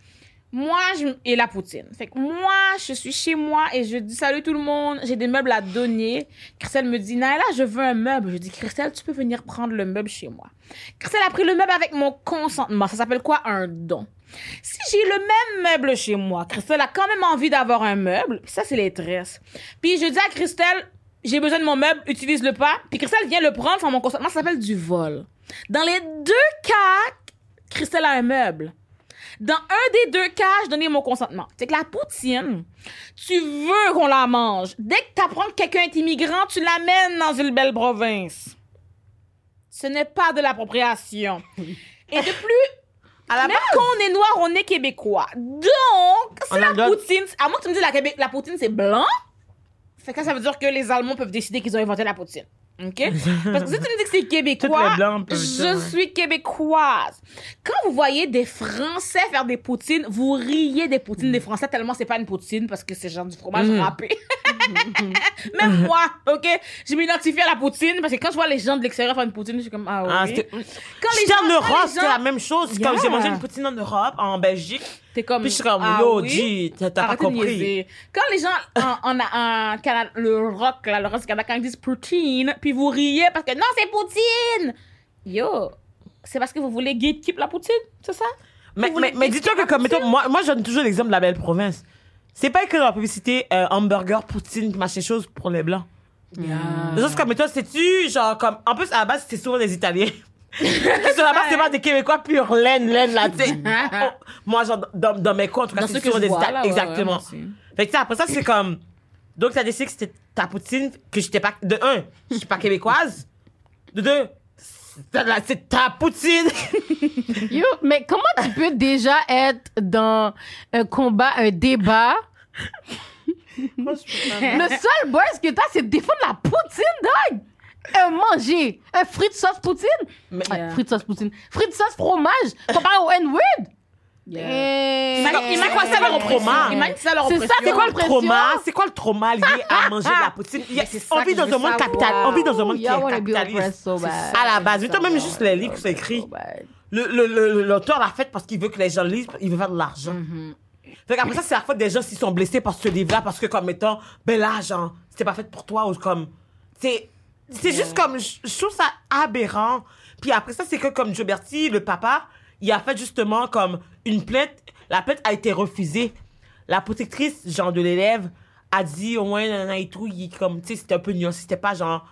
Moi, je, et la poutine. Fait que moi, je suis chez moi et je dis salut tout le monde, j'ai des meubles à donner. Christelle me dit, Naila, je veux un meuble. Je dis, Christelle, tu peux venir prendre le meuble chez moi. Christelle a pris le meuble avec mon consentement. Ça s'appelle quoi? Un don. Si j'ai le même meuble chez moi, Christelle a quand même envie d'avoir un meuble. Ça, c'est les tresses. Puis je dis à Christelle, j'ai besoin de mon meuble, utilise-le pas. Puis Christelle vient le prendre sans mon consentement. Ça s'appelle du vol. Dans les deux cas, Christelle a un meuble. Dans un des deux cas, je donnais mon consentement. C'est que la poutine, tu veux qu'on la mange. Dès que t'apprends que quelqu'un est immigrant, tu l'amènes dans une belle province. Ce n'est pas de l'appropriation. Et de plus, À la même quand on est noir, on est québécois. Donc, c'est la poutine. À moins que tu me dises la, la poutine, c'est blanc. Fait que ça veut dire que les Allemands peuvent décider qu'ils ont inventé la poutine. OK? Parce que si tu me dis que c'est québécois, je dire, ouais. suis québécoise. Quand vous voyez des Français faire des poutines, vous riez des poutines des Français tellement c'est pas une poutine parce que c'est genre du fromage Mm. râpé. Même moi, OK? Je m'identifie à la poutine parce que quand je vois les gens de l'extérieur faire une poutine, je suis comme, ah oui. Ah, Quand les gens- en quand Europe, gens- la même chose. Yeah. j'ai mangé une poutine en Europe, en Belgique. T'es comme. Puis je suis comme, ah yo, oui? T'as pas compris. Quand les gens en, en, en Canada, le rock, là, le rock du Canada, quand ils disent poutine, puis vous riez parce que non, c'est poutine! Yo, c'est parce que vous voulez gatekeep la poutine, c'est ça? Mais, mais, mais dis-toi que, comme, mettons, moi, moi, je donne toujours l'exemple de la belle province. C'est pas que dans la publicité, euh, hamburger, poutine, machin chose pour les blancs. Les autres, comme, mettons, c'est-tu, genre, comme, en plus, à la base, c'est souvent des Italiens. Qui sont là-bas, c'est pas des Québécois pure laine, laine, là, tu. Oh, moi, genre, dans, dans mes coins, en tout cas, Dans c'est ce que je des vois, là, Exactement. ouais, moi fait que, sais, après ça, c'est comme, donc, t'as décidé que c'était ta poutine, que j'étais pas, de un, je suis pas québécoise. De deux, C'est ta poutine. Yo, mais comment tu peux déjà être dans un combat, un débat? Le seul buzz que t'as, c'est de défendre la poutine, dog! Un manger, un fruit de sauce poutine. Mais- fruit de sauce poutine. Fruit de sauce fromage. Comparé au N-word. Yeah. Imagine- quoi, ça leur oppression. Imagine ça leur C'est ça, c'est quoi le trauma? C'est quoi le trauma lié à manger de la poutine? On vit dans un monde capital. On vit dans un monde qui est capitaliste. À la base. Mais toi, même juste les livres qui sont écrits. L'auteur l'a fait parce qu'il veut que les gens lisent, il veut faire de l'argent. Fait qu'après ça, c'est la faute des gens s'ils sont blessés par ce livre-là, parce que, comme étant, ben là, genre, c'était pas fait pour toi, ou comme, c'est, c'est juste comme, je trouve ça aberrant. Puis après ça, c'est que, comme Joe Berti, le papa, il a fait justement comme une plainte, la plainte a été refusée. La protectrice, genre, de l'élève, a dit, au moins, nanana et tout, il comme, tu sais, c'était un peu nuancé, c'était pas genre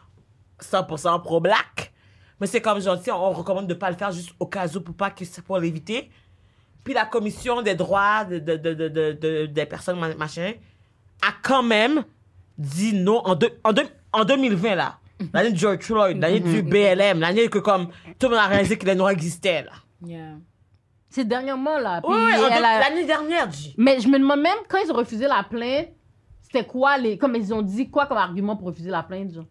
100% pro-black. Mais c'est comme, genre, on recommande de pas le faire juste au cas où pour pas que pour l'éviter. Puis la commission des droits de, de, de, de, de- de- des personnes, ma- machin, a quand même dit non en, deux- en, deux- en 2020, là. L'année de George Floyd, l'année du BLM, l'année que comme tout le monde a réalisé que les Noirs existaient, là. Yeah. C'est dernièrement, là. Oui, a- l'année dernière, G. Mais je me demande même, quand ils ont refusé la plainte, c'était quoi les. Comme ils ont dit quoi comme argument pour refuser la plainte, genre?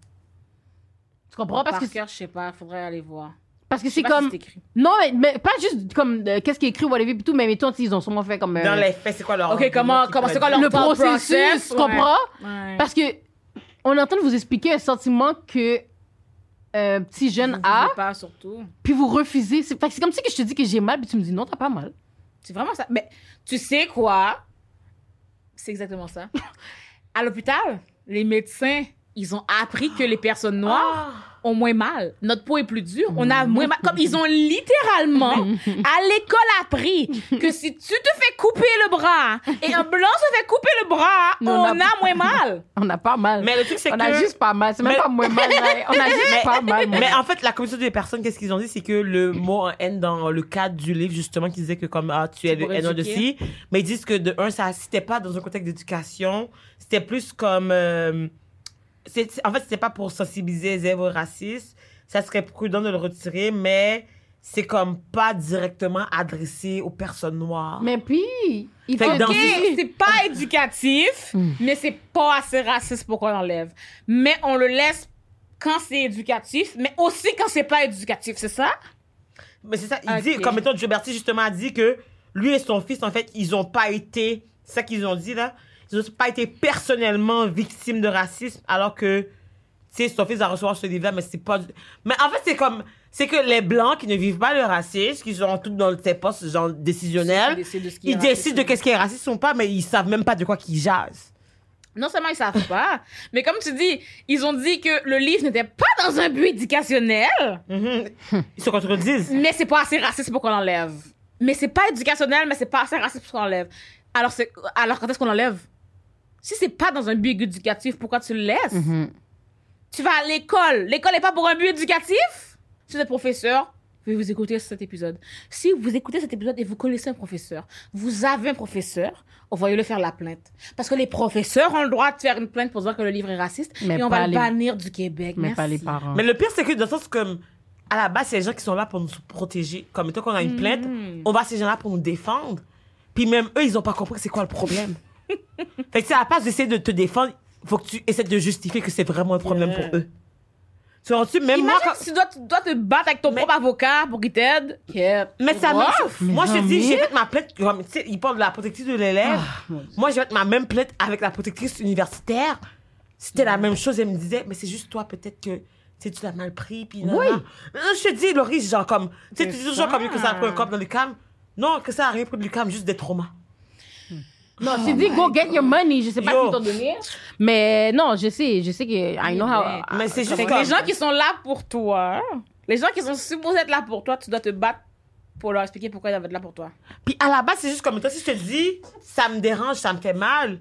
Tu comprends? Parce Par que, cœur, je sais pas, faudrait aller voir. parce que c'est si comme. écrit. Non, mais, mais pas juste comme euh, qu'est-ce qui est écrit, whatever, puis tout, mais mettons, ils ont sûrement fait comme. euh, Dans les faits, c'est quoi leur Ok, argument comment- comment- c'est quoi leur le processus, process, tu ouais. comprends? Ouais. Parce que on est en train de vous expliquer un sentiment que un petit jeune a, pas, surtout. puis vous refusez. C'est fait que c'est comme si que je te dis que j'ai mal, puis tu me dis non, t'as pas mal. C'est vraiment ça. Mais tu sais quoi? C'est exactement ça. à l'hôpital, les médecins, ils ont appris que les personnes noires Ah. Ont moins mal. Notre peau est plus dure. On a moins mal. Comme ils ont littéralement, à l'école, appris que si tu te fais couper le bras et un blanc se fait couper le bras, on, on a- a moins mal. On a pas mal. Mais le truc, c'est on que. a juste pas mal. C'est même Mais- pas moins mal. mais on a juste Mais, pas mal. mais en fait, la commission des personnes, qu'est-ce qu'ils ont dit, c'est que le mot en haine dans le cadre du livre, justement, qui disait que comme ah, tu es le haineux de ci, mais ils disent que de un, ça c'était pas dans un contexte d'éducation, c'était plus comme euh, c'est en fait, c'était pas pour sensibiliser les élèves au racisme, ça serait prudent de le retirer, mais c'est comme pas directement adressé aux personnes noires. Mais puis, il Fait faut que dans Ok, ce- c'est pas éducatif, mais c'est pas assez raciste pour qu'on l'enlève. Mais on le laisse quand c'est éducatif, mais aussi quand c'est pas éducatif, c'est ça? Mais c'est ça, il dit, comme étant Joe Berti, justement, a dit que lui et son fils, en fait, ils ont pas été, c'est ça qu'ils ont dit, là, ils ont pas été personnellement victimes de racisme, alors que, tu sais, fils va recevoir ce livre-là, mais c'est pas, mais en fait, c'est comme, c'est que les Blancs qui ne vivent pas le racisme, qui sont tous dans ces postes, genre, décisionnels, Ils décident de ce qui est ils raciste décident de ou- qu'est-ce qui est raciste ou pas, mais ils savent même pas de quoi qu'ils jasent. Non seulement ils savent pas, mais comme tu dis, ils ont dit que le livre n'était pas dans un but éducationnel, Mhm. Ils se contredisent. mais c'est pas assez raciste pour qu'on l'enlève. Mais c'est pas éducationnel, mais c'est pas assez raciste pour qu'on l'enlève. Alors, c'est, alors quand est-ce qu'on l'enlève? Si c'est pas dans un but éducatif, pourquoi tu le laisses? Mhm. Tu vas à l'école. L'école n'est pas pour un but éducatif? Si vous êtes professeur, vous écouter cet épisode. Si vous écoutez cet épisode et vous connaissez un professeur, vous avez un professeur, envoyez-le faire la plainte. Parce que les professeurs ont le droit de faire une plainte pour dire que le livre est raciste Mais et on pas va le les- bannir du Québec. Mais Merci. pas les parents. Mais le pire, c'est que dans le sens comme, à la base, c'est les gens qui sont là pour nous protéger. Comme étant qu'on a une plainte, Mhm. on va à ces gens-là pour nous défendre. Puis même eux, ils ont pas compris c'est quoi le problème. fait que à la place d'essayer de te défendre, faut que tu essaies de justifier que c'est vraiment un problème Yeah. pour eux. Tu vois-tu, même moi, quand- si tu dois, tu dois te battre avec ton propre avocat pour qu'il t'aide. Mais ça même Moi, je te dis, j'ai fait ma plainte. Tu sais, il parle de la protectrice de l'élève. Moi, j'ai fait ma même plainte avec la protectrice universitaire. C'était la même chose. Elle me disait, mais c'est juste toi, peut-être que tu sais, tu l'as mal pris. Puis non, Oui. Je te dis, Laurie, genre comme. Tu sais, tu C'est dis toujours comme que ça a pris un cop dans le cam. Non, que ça a rien pris du cam, juste des traumas. Non, tu dis go get your money. Je sais pas Yo. si t'ont donné. Mais non, je sais. Je sais que I know how. Mais- Mais c'est juste les gens qui sont là pour toi, les gens qui sont supposés être là pour toi, tu dois te battre pour leur expliquer pourquoi ils doivent être là pour toi. Puis à la base, c'est juste comme toi, si je te dis, ça me dérange, ça me fait mal,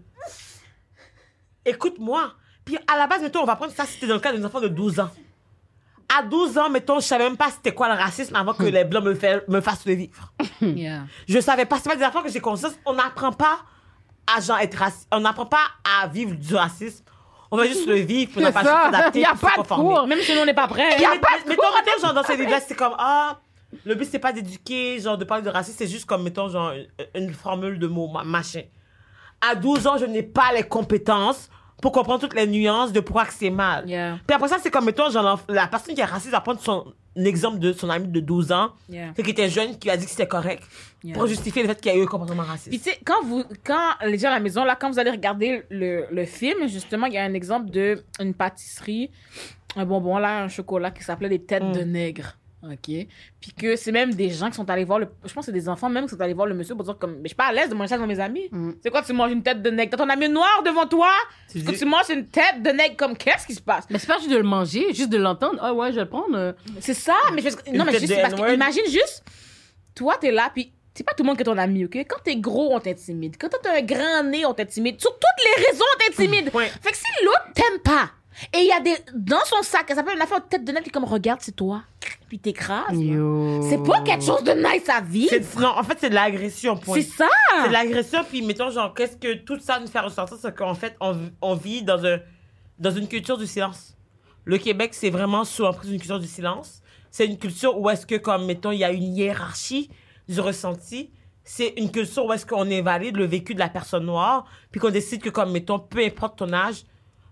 écoute-moi. Puis à la base, mettons, on va prendre ça, c'était dans le cas des enfants de 12 ans. À 12 ans, mettons, je savais même pas c'était quoi le racisme avant que les Blancs me, fait- me fassent le vivre. Je savais pas. C'est pas des enfants que j'ai conscience. On n'apprend pas à genre être raciste. On n'apprend pas à vivre du racisme. On va juste le vivre, puis on n'a pas ça. s'adapter, Il y a pas de cours. Même si on n'est pas prêt. Y a Mais- pas mais- mettons, mettons, genre, dans ces livres c'est comme, ah, le but, c'est pas d'éduquer, genre, de parler de racisme, c'est juste comme, mettons, genre, une, formule de mots, ma- machin. À 12 ans, je n'ai pas les compétences pour comprendre toutes les nuances de pourquoi que c'est mal. Yeah. Puis après ça, c'est comme, mettons, genre, la personne qui est raciste va prendre son exemple de son ami de 12 ans, Yeah. qui était jeune, qui a dit que c'était correct, Yeah. pour justifier le fait qu'il y a eu un comportement Puis raciste. tu sais, quand vous, quand les gens à la maison, là, quand vous allez regarder le, le film, justement, il y a un exemple de une pâtisserie, un bonbon là, un chocolat qui s'appelait des têtes Mm. de nègre. OK. Puis que c'est même des gens qui sont allés voir le. Je pense que c'est des enfants même qui sont allés voir le monsieur pour dire comme. Mais je suis pas à l'aise de manger ça devant mes amis. Mm. C'est quoi, tu manges une tête de nègre? T'as ton ami noir devant toi? Tu Que tu manges une tête de nègre? Comme qu'est-ce qui se passe? Mais c'est pas juste de le manger, juste de l'entendre. Ah ouais, je vais le prendre. euh. C'est ça, mais je non, mais juste, parce que imagine juste, toi, t'es là, puis c'est pas tout le monde qui est ton ami, ok? Quand t'es gros, on t'intimide. Quand t'as un grand nez, on t'intimide. Sur toutes les raisons, on t'intimide. Ouais. Fait que si l'autre t'aime pas, et il y a des, dans son sac, elle s'appelle une affaire de tête de nez, qui comme, regarde, c'est toi. Puis t'écrases. C'est pas quelque chose de nice à vivre. Non, en fait, c'est de l'agression. C'est ça. C'est de l'agression, puis mettons, genre, qu'est-ce que tout ça nous fait ressortir, c'est qu'en fait, on, on vit dans, un, dans une culture du silence. Le Québec, c'est vraiment sous l'emprise d'une culture du silence. C'est une culture où est-ce que, comme, mettons, il y a une hiérarchie du ressenti. C'est une culture où est-ce qu'on invalide le vécu de la personne noire, puis qu'on décide que, comme, mettons, peu importe ton âge,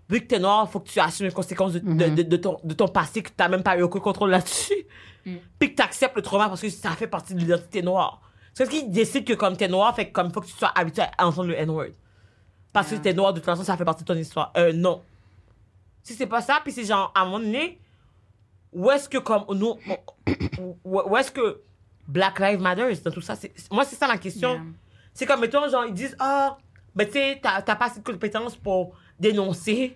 vu que t'es noir, faut que tu assumes les conséquences de, de, de- de ton, de ton passé, que t'as même pas eu aucun contrôle là-dessus. Puis que t'acceptes le trauma parce que ça fait partie de l'identité noire. C'est ce qu'ils décident que comme t'es noir, fait que comme faut que tu sois habitué à entendre le N-word. Parce que t'es noir, de toute façon, ça fait partie de ton histoire. Euh, non. Si c'est pas ça, puis c'est genre, à un moment donné, où est-ce que comme nous, où est-ce que Black Lives Matter dans tout ça? c'est- Moi, c'est ça ma question. Yeah. C'est comme, mettons, genre, ils disent, ah, ben, tu sais, t'as t'as pas assez de compétences pour dénoncer.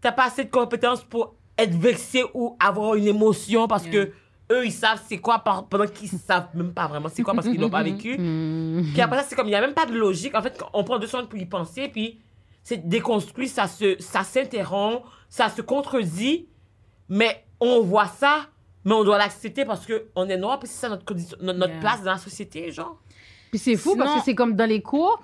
T'as pas assez de compétences pour être vexé ou avoir une émotion parce Yeah. que eux, ils savent c'est quoi par- pendant qu'ils savent même pas vraiment c'est quoi parce qu'ils l'ont pas vécu. Puis après ça, c'est comme, il y a même pas de logique. En fait, on prend deux secondes pour y penser, puis c'est déconstruit, ça se, ça s'interrompt, ça se contredit, mais on voit ça, mais on doit l'accepter parce que on est noir, puis c'est ça notre notre, notre Yeah. place dans la société, genre. Puis c'est fou Sinon- parce que c'est comme dans les cours.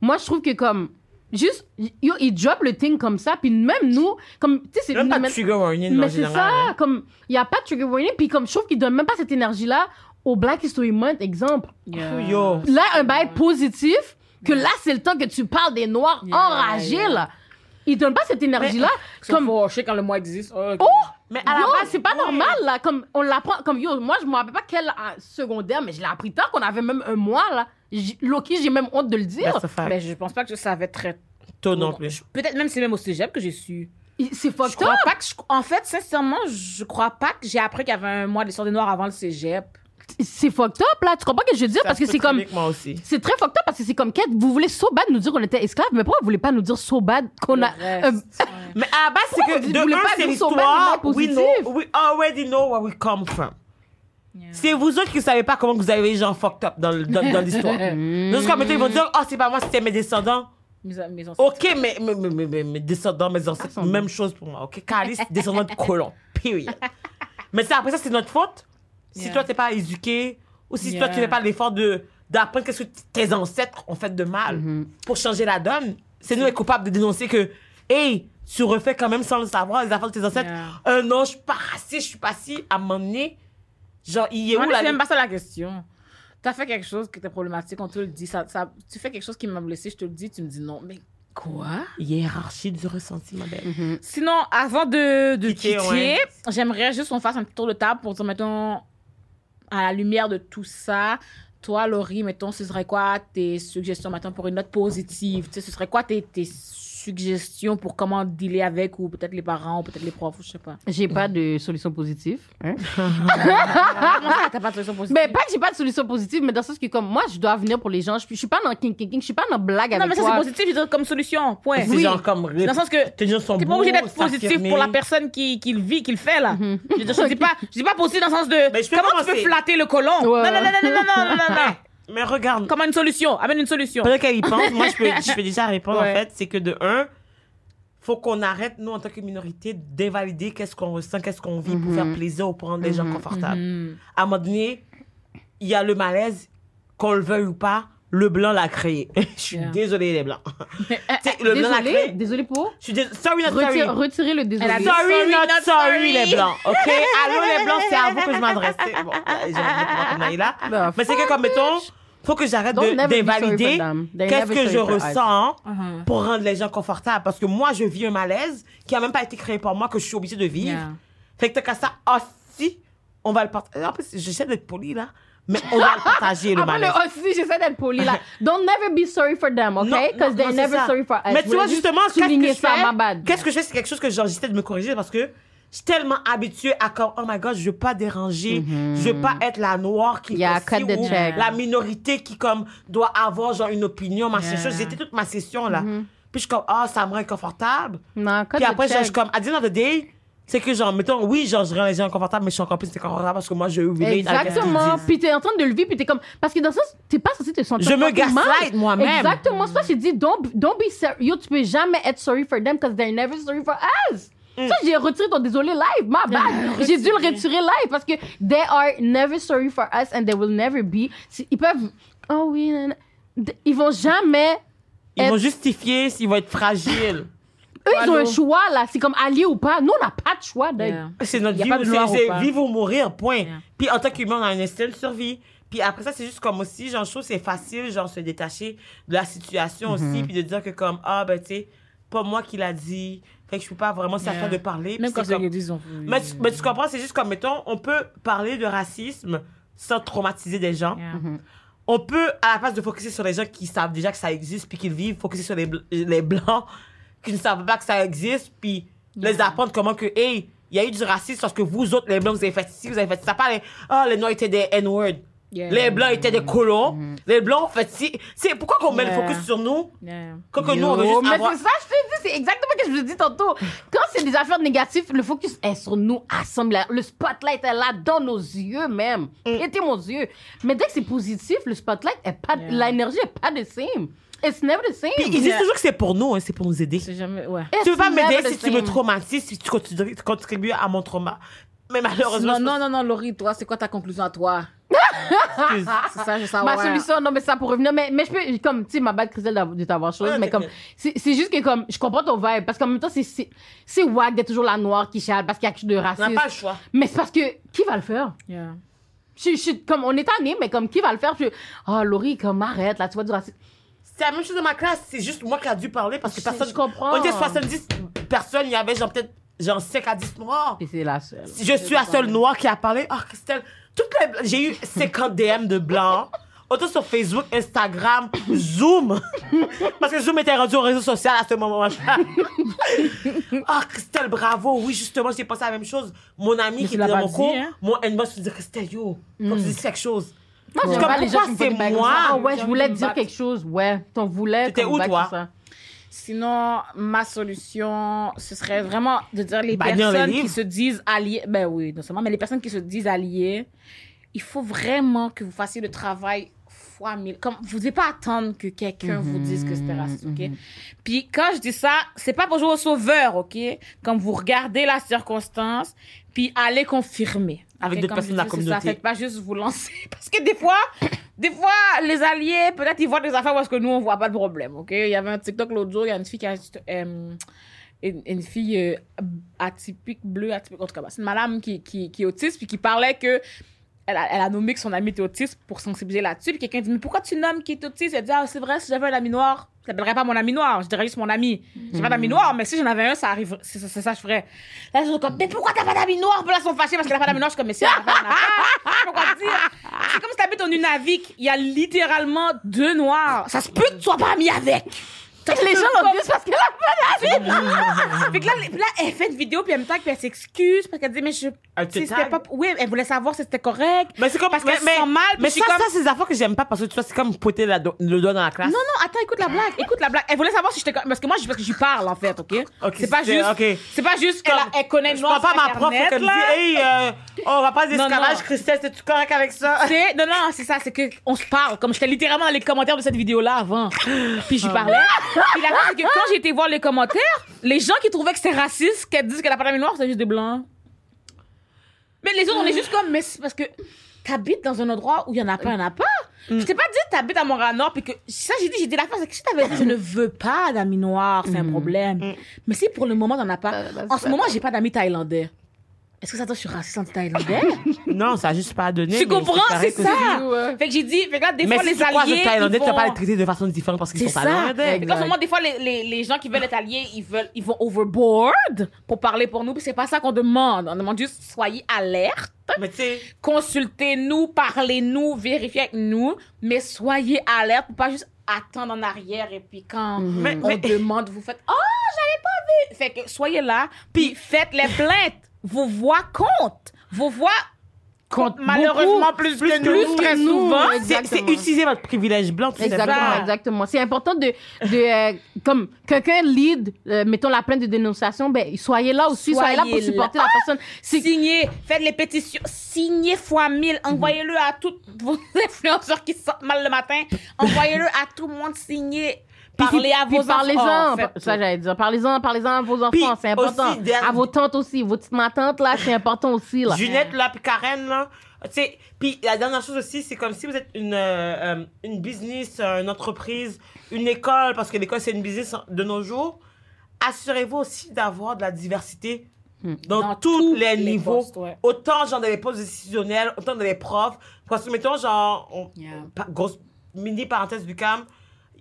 Moi, je trouve que comme. Juste, yo, ils drop le thing comme ça, puis même nous, comme, tu sais, c'est Même pas de mais- trigger warning, Mais c'est ça, hein. comme, il n'y a pas de trigger warning, puis comme, je trouve qu'ils donnent même pas cette énergie-là au Black History Month, exemple. Yeah. Yo. Là, un bail positif, que là, c'est le temps que tu parles des Noirs Yeah, enragés, yeah. là. Ils donnent pas cette énergie-là. Comme Comme, fâché quand le mois existe. Oh, oh! Mais à la Yo, base, c'est pas ouais. normal, là. Comme, on l'apprend, comme, yo, moi, je me rappelle pas quel euh, secondaire, mais je l'ai appris tard qu'on avait même un mois, là. Loki, j'ai même honte de le dire. A fact. Ben, je pense pas que je savais très Tôt non plus. Peut-être même c'est même au cégep que j'ai su. C'est Je fucked crois up. pas que je- en fait sincèrement je crois pas que j'ai appris qu'il y avait un mois de l'histoire des noirs avant le cégep. C'est fucked up, là. Tu comprends ce que je veux dire? Ça Parce que c'est très comme. C'est très fucked up parce que c'est comme, Kate, vous voulez so bad nous dire qu'on était esclaves, mais pourquoi vous voulez pas nous dire so bad qu'on a. Euh, ouais. Mais à la base, c'est que vous de voulez un, pas c'est dire so bad, mais positif? know, we already know where we come from. Yeah. C'est vous autres qui savez pas comment vous avez les gens fucked up dans, dans, dans l'histoire. Donc, comme ils vont dire, oh, c'est pas moi, c'était mes descendants. Mes, mes ancêtres. Ok, mais, mes descendants, mes ancêtres, même chose pour moi. Ok, Calis, descendant de colons. Period. mais ça, après ça, c'est notre faute. Si Yeah. toi, t'es pas éduqué, ou si toi, Yeah. tu fais pas l'effort de, d'apprendre qu'est-ce que tes ancêtres ont fait de mal Mm-hmm. pour changer la donne, c'est nous les coupables de dénoncer que, hey, tu refais quand même sans le savoir les affaires de tes ancêtres. Yeah. Euh, non, je suis pas raciste, je suis pas si, à un moment donné, genre, il est Moi, où la même pas ça la question. T'as fait quelque chose qui était problématique, on te le dit. Ça, ça, tu fais quelque chose qui m'a blessé, je te le dis, tu me dis non. Mais quoi? hiérarchie du ressenti, ma belle. Sinon, avant de, de Quitter, quitter, ouais. j'aimerais juste qu'on fasse un petit tour de table pour dire, mettons, à la lumière de tout ça, toi, Laurie, mettons, ce serait quoi tes suggestions, mettons, pour une note positive? Tu sais, ce serait quoi tes, tes suggestions pour comment dealer avec ou peut-être les parents ou peut-être les profs, je sais pas. J'ai pas de solution positive. Hein? solution positive. Mais pas que j'ai pas de solution positive, mais dans le sens que comme moi, je dois venir pour les gens. Je, suis pas dans king king king, je suis pas dans blague avec toi. Non, mais ça c'est positif, je dis comme solution. Point. C'est oui. genre comme dans le sens que t'es pas obligé d'être positif pour la personne qui, le vit, qui le fait là. Je dis pas, pas positif dans le sens de comment tu peux flatter le colon. Ouais. Non non non non non non non. non. Mais regarde, Comment une solution? Amène une solution. pendant qu'elle y pense, moi, je peux, je peux déjà répondre, Ouais. en fait, c'est que de un, faut qu'on arrête, nous, en tant que minorité, d'invalider qu'est-ce qu'on ressent, qu'est-ce qu'on vit pour faire plaisir ou pour rendre les gens confortables. Mhm. À un moment donné, il y a le malaise, qu'on le veuille ou pas, le blanc l'a créé. Je suis Yeah. désolée, les blancs. Tu sais, le blanc l'a Désolé, créé. désolé pour? Je suis désolée. Sorry, not sorry. Retire- Retirez le désolé. Sorry, Sorry, not not sorry, sorry. les blancs. OK? Allô, les blancs, c'est à vous que je m'adressais. Bon, j'ai pas comme là. The Mais c'est que, comme, mettons, faut que j'arrête Don't de- d'invalider qu'est-ce que je ressens Uh-huh. pour rendre les gens confortables. Parce que moi, je vis un malaise qui a même pas été créé par moi, que je suis obligée de vivre. Yeah. Fait que t'as qu'à ça, ah, si, on va le partager. En plus, j'essaie d'être poli, là. Mais on va le partager, le Après le malaise. aussi, j'essaie d'être poli là. Don't never be sorry for them, Non, okay? Because non, they're never ça. sorry for us. Mais tu vois, justement, qu'est-ce que je fais? Qu'est-ce que je fais? C'est quelque chose que genre, j'essaie de me corriger parce que je suis tellement habituée à comme, oh my god, je veux pas déranger. Je veux pas être la noire qui Mm-hmm. Yeah, the ou check. la minorité qui, comme, doit avoir, genre, une opinion, machin Yeah. chose. J'étais toute ma session, là. Mm-hmm. Puis je suis comme, ah, ça me rend inconfortable. Non, Puis the après, je suis comme, à the end of the day, c'est que, genre, mettons, oui, genre, je rends les gens inconfortables, mais je suis encore plus inconfortable parce que moi, je relate ce qu'ils Exactement. Puis t'es en train de le vivre, puis t'es comme. Parce que dans ça, t'es pas censé te sentir. Je me gaslight moi-même. Exactement. Que j'ai dit, don't, don't be sorry. Yo, tu peux jamais être sorry for them, because they're never sorry for us. Mm. Ça, j'ai retiré ton désolé live, ma bad. J'ai dû le retirer live parce que they are never sorry for us and they will never be. Ils peuvent. Oh oui, nan, nan. Ils vont jamais. Ils vont justifier s'ils vont être fragiles. Eux, ils ont un choix, là. C'est comme allié ou pas. Nous, on n'a pas de choix. de- Yeah. C'est notre vie, c'est- vivre ou mourir, point. Yeah. Puis en tant qu'humain, on a un instinct de survie. Puis après ça, c'est juste comme aussi, genre, je trouve que c'est facile, genre, se détacher de la situation Mm-hmm. aussi, puis de dire que comme, ah, ben, tu sais, pas moi qui l'a dit, fait que je peux pas vraiment, Yeah. toi de parler. Même quand comme- on mais, tu, mais tu comprends, c'est juste comme, mettons, on peut parler de racisme sans traumatiser des gens. Yeah. On peut, à la place de focuser sur les gens qui savent déjà que ça existe puis qui le vivent, focuser sur les, bl- les blancs qui ne savent pas que ça existe puis les apprendre comment que, hey, il y a eu du racisme parce que vous autres, les blancs, vous avez fait ci, vous avez fait ça. Pas les, ah, les noirs étaient des N-word. Yeah. Les blancs étaient des colons. Les blancs ont fait ci. C'est pourquoi qu'on met le focus sur nous? Yeah. quand que nous, on veut juste mais avoir... c'est ça, je te dis, c'est exactement ce que je vous ai dit tantôt. Quand c'est des affaires négatives, le focus est sur nous, assemble. Le spotlight est là, dans nos yeux même. Mm. Pétez mon yeux. Mais dès que c'est positif, le spotlight est pas, Yeah. l'énergie est pas the same. It's never the same. Puis ils disent toujours que c'est pour nous, hein, c'est pour nous aider. C'est jamais, ouais. It's Tu veux pas m'aider si tu me traumatises, si tu contribues, tu contribues à mon trauma? Mais malheureusement, Non, non, non, non, Laurie, toi, c'est quoi ta conclusion à toi? C'est ça, je sais Ma solution, non, mais ça pour revenir, mais, mais je peux, comme, tu sais, ma bad Christelle de t'avoir chose, Ouais, mais comme, c'est c'est juste que, comme, je comprends ton vibe, parce qu'en même temps, c'est- wack d'être toujours la noire qui chale parce qu'il y a quelque chose de On n'a racisme. pas le choix. Mais c'est parce que, qui va le faire? Yeah. Je, je, comme, on est tanné, mais comme, qui va le faire? Je, oh, Laurie, comme, arrête, là, tu vois du racisme. C'est la même chose dans ma classe, c'est juste moi qui a dû parler parce que Je- personne. je comprends. On était 70 personnes, il y avait genre peut-être genre 5 à 10 noirs. Et c'est la seule. Je suis la seule noire qui a parlé. Ah, Christelle, toutes les... j'ai eu 50 DM de blancs. Autant sur Facebook, Instagram, Zoom. Parce que Zoom était rendu au réseau social à ce moment-là. ah, Christelle, bravo. Oui, justement, j'ai pensé à la même chose. Mon ami qui était dans mon cours, hein? mon inbox me dit Christelle, yo, faut que tu dises quelque chose. Moi, j'aime Comme pas les gens pourquoi qui me c'est comme moi? Ah ouais, je voulais dire quelque chose, ouais. T'en voulais. T'étais comme où, toi? Sinon, ma solution, ce serait vraiment de dire les les personnes qui se disent alliées. Ben oui, non seulement, mais les personnes qui se disent alliées, il faut vraiment que vous fassiez le travail fois mille. Comme, vous ne devez pas attendre que quelqu'un vous dise que c'était raciste, OK? Puis quand je dis ça, c'est pas pour jouer au sauveur, OK? Comme vous regardez la circonstance, puis allez confirmer. Avec d'autres personnes de la c'est ça. communauté. Faites pas juste vous lancer. Parce que des fois, des fois, les alliés, peut-être ils voient des affaires parce que nous, on voit pas le problème, OK? Il y avait un TikTok l'autre jour, il y a une fille qui a... euh, une, une fille euh, atypique, bleue, atypique, en tout cas, bah, c'est une madame qui, qui, qui est autiste, puis qui parlait que elle a, elle a nommé que son ami était autiste pour sensibiliser là-dessus. Puis quelqu'un dit, mais pourquoi tu nommes qui est autiste? Elle dit, ah, c'est vrai, si j'avais un ami noir, je l'appellerais pas mon ami noir, je dirais juste mon ami. J'ai pas d'ami noir, mais si j'en avais un, ça arrive, c'est ça, c'est ça je ferais. Là, je suis comme, mais pourquoi t'as pas d'ami noir? Puis là, ils sont fâchés parce qu'elle a pas d'ami noir. Je suis comme, mais si elle a pas dire. C'est comme si t'habites en Nunavik, il y a littéralement deux noirs. Ça se peut que tu sois pas ami avec. Les gens dit parce qu'elle a pas Fait que là, là, elle fait une vidéo, puis elle me tag, puis elle s'excuse, parce qu'elle dit, mais je. Sais, c'était pas. Oui, elle voulait savoir si c'était correct. Mais c'est comme Parce qu'elle se sent mal, mais je ça, comme- ça, c'est des affaires que j'aime pas parce que tu vois, c'est comme poter la do- le doigt dans la classe. Non, non, attends, écoute la blague. Écoute la blague. Elle voulait savoir si j'étais. Parce que moi, je, parce que j'y parle, en fait, OK? Ok, c'est pas juste. ok. C'est pas juste qu'elle elle connaît le Je noir prends pas ma prof comme dit, hey, euh, on va pas d'escalage. Christelle, es-tu correct avec ça? Non, non, c'est ça, c'est que on se parle. Comme j'étais littéralement dans les commentaires de cette vidéo-là avant. Puis j'y parlais. Puis la chose, c'est que quand j'ai été voir les commentaires, les gens qui trouvaient que c'était raciste, qu'elle disent qu'elle a pas d'ami noir, c'était juste des blancs. Mais les autres, on est juste comme, mais c'est parce que t'habites dans un endroit où il y en a pas, il y en a pas. Mm. Je t'ai pas dit t'habites à Montréal-Nord, puis que ça, j'ai dit, j'ai dit la face, c'est que si t'avais dit, je ne veux pas d'amis noirs, c'est un problème. Mais si pour le moment, t'en as pas. Euh, bah, en c'est ce moment, j'ai pas d'amis thaïlandais. Est-ce que ça doit je suis raciste anti-thaïlandais? Non, ça a juste pas donné. tu mais comprends? C'est ça. Fait que j'ai dit, fait que là, des Mais fois, si les tu alliés. les Thaïlandais, tu vas pas les traiter de façon différente parce qu'ils sont. Thaïlandais. Fait que là, en ce moment, des fois, les, les, les gens qui veulent être alliés, ils veulent, ils vont overboard pour parler pour nous. Puis c'est pas ça qu'on demande. On demande juste, soyez alerte. Mais tu sais, consultez-nous, parlez-nous, vérifiez avec nous, mais soyez alerte pour pas juste attendre en arrière et puis quand Mais- on mais- demande, vous faites « Oh, j'avais pas vu! » Fait que soyez là, puis faites les plaintes. Vos voix comptent. Vos voix comptent malheureusement beaucoup. plus, Plus que nous, nous, très que nous, souvent. c'est utiliser votre privilège blanc, Exactement, exactement. C'est important de, de euh, comme quelqu'un lead, euh, mettons la plainte de dénonciation, ben soyez là aussi, soyez, là pour supporter là. la personne. C'est Signez, faites les pétitions, signez fois mille, envoyez-le à tous vos influenceurs qui sortent mal le matin, envoyez-le à tout le monde, signez, parlez à vos parlez-en, enfants. faites ça j'allais dire, parlez-en, parlez-en à vos enfants, c'est important. À vos tantes aussi, vos petites ma tante là, c'est important aussi là. Junette, là, puis Karen, là. Tu sais, puis la dernière chose aussi, c'est comme si vous êtes une, euh, euh, une business, euh, une entreprise, une école, parce que l'école, c'est une business de nos jours. Assurez-vous aussi d'avoir de la diversité dans, Dans tous les, les niveaux. postes, ouais. Autant, genre, dans les postes décisionnels, autant dans les profs. Parce que, mettons, genre, on- Yeah. pa- grosse mini parenthèse du CAM,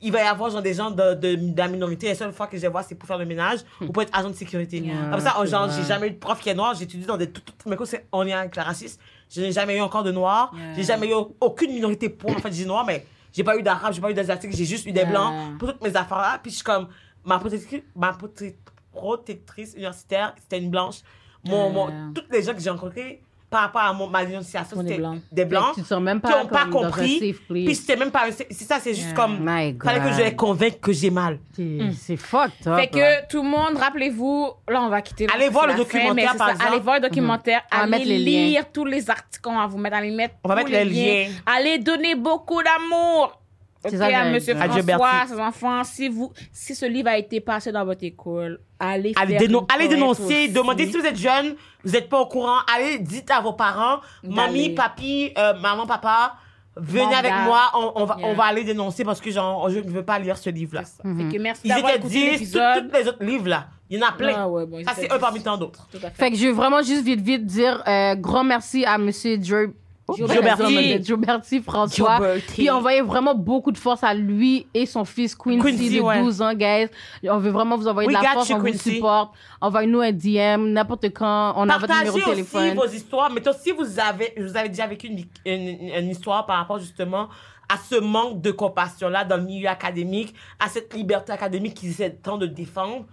il va y avoir genre des gens de, de, de la minorité. La seule fois que je les vois, c'est pour faire le ménage ou pour être agent de sécurité. Yeah. Comme ça, genre, Ouais. j'ai jamais eu de prof qui est noir. J'étudie dans des tout, tout, mes cours, c'est en lien avec le racisme. Je n'ai jamais eu encore de noir. Yeah. J'ai jamais eu aucune minorité pour. En fait, j'ai noir, mais j'ai pas eu d'arabe, j'ai pas eu d'asiatique, j'ai juste eu des Yeah. blancs pour toutes mes affaires-là. Puis je suis comme, ma protectrice, ma prote- protectrice universitaire, c'était une blanche. Mon, mon, toutes les gens que j'ai rencontrés par rapport à mon, ma dénonciation, On est c'était des blancs Tu te sens même qui n'ont pas compris. Puis c'était même pas. C'est ça, c'est juste Yeah. comme. My Fallait que God. je les convainque que j'ai mal. C'est- C'est fucked up. Fait là. que tout le monde, rappelez-vous, là on va quitter. Allez voir le documentaire, par exemple. Allez voir le documentaire, allez lire tous les articles qu'on va vous mettre, allez mettre On va tous mettre les liens. Allez donner beaucoup d'amour. C'est Ok, ça à Dieu François, ses enfants, si vous, si ce livre a été passé dans votre école, allez Allez, faire déno- une allez dénoncer, aussi. demandez si vous êtes jeune, vous n'êtes pas au courant, allez, dites à vos parents, mamie, D'aller. papi, euh, maman, papa, venez avec moi, on, on va, Yeah. on va aller dénoncer parce que genre, je ne veux pas lire ce livre-là. C'est ça. Fait que merci Ils d'avoir étaient écouté 10, tous l'épisode. tous les autres livres-là. Il y en a plein. Ah ouais, bon, ils ça, étaient c'est un 10. parmi tant d'autres. Tout à fait. Fait que je veux vraiment juste vite, vite dire euh, grand merci à Monsieur Joe. Gioberti. Gioberti François. Gioberti. Puis vraiment beaucoup de force à lui et son fils Quincy, Quincy, de ouais. 12 ans, guys. On veut vraiment vous envoyer We de la force, you, on vous Quincy. supporte. Envoyez-nous un DM n'importe quand. On a votre numéro Partagez de aussi téléphone. vos histoires. Mettons, si vous avez, vous avez déjà vécu une, une, une histoire par rapport justement à ce manque de compassion-là dans le milieu académique, à cette liberté académique qu'ils essaient tant de défendre,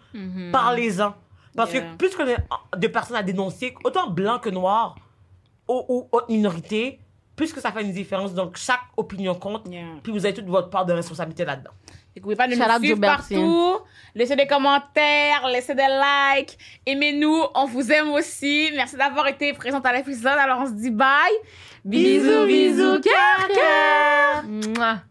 parlez-en. Parce Yeah. que plus qu'on est de personnes à dénoncer, autant blanc que noir, ou, ou autre minorité, plus que ça fait une différence. Donc, chaque opinion compte. Yeah. Puis vous avez toute votre part de responsabilité là-dedans. N'oubliez pas de nous suivre partout. Laissez des commentaires, laissez des likes. Aimez-nous, on vous aime aussi. Merci d'avoir été présente à l'épisode. Alors on se dit bye. Bisous, bisous, cœur, cœur. Mouah.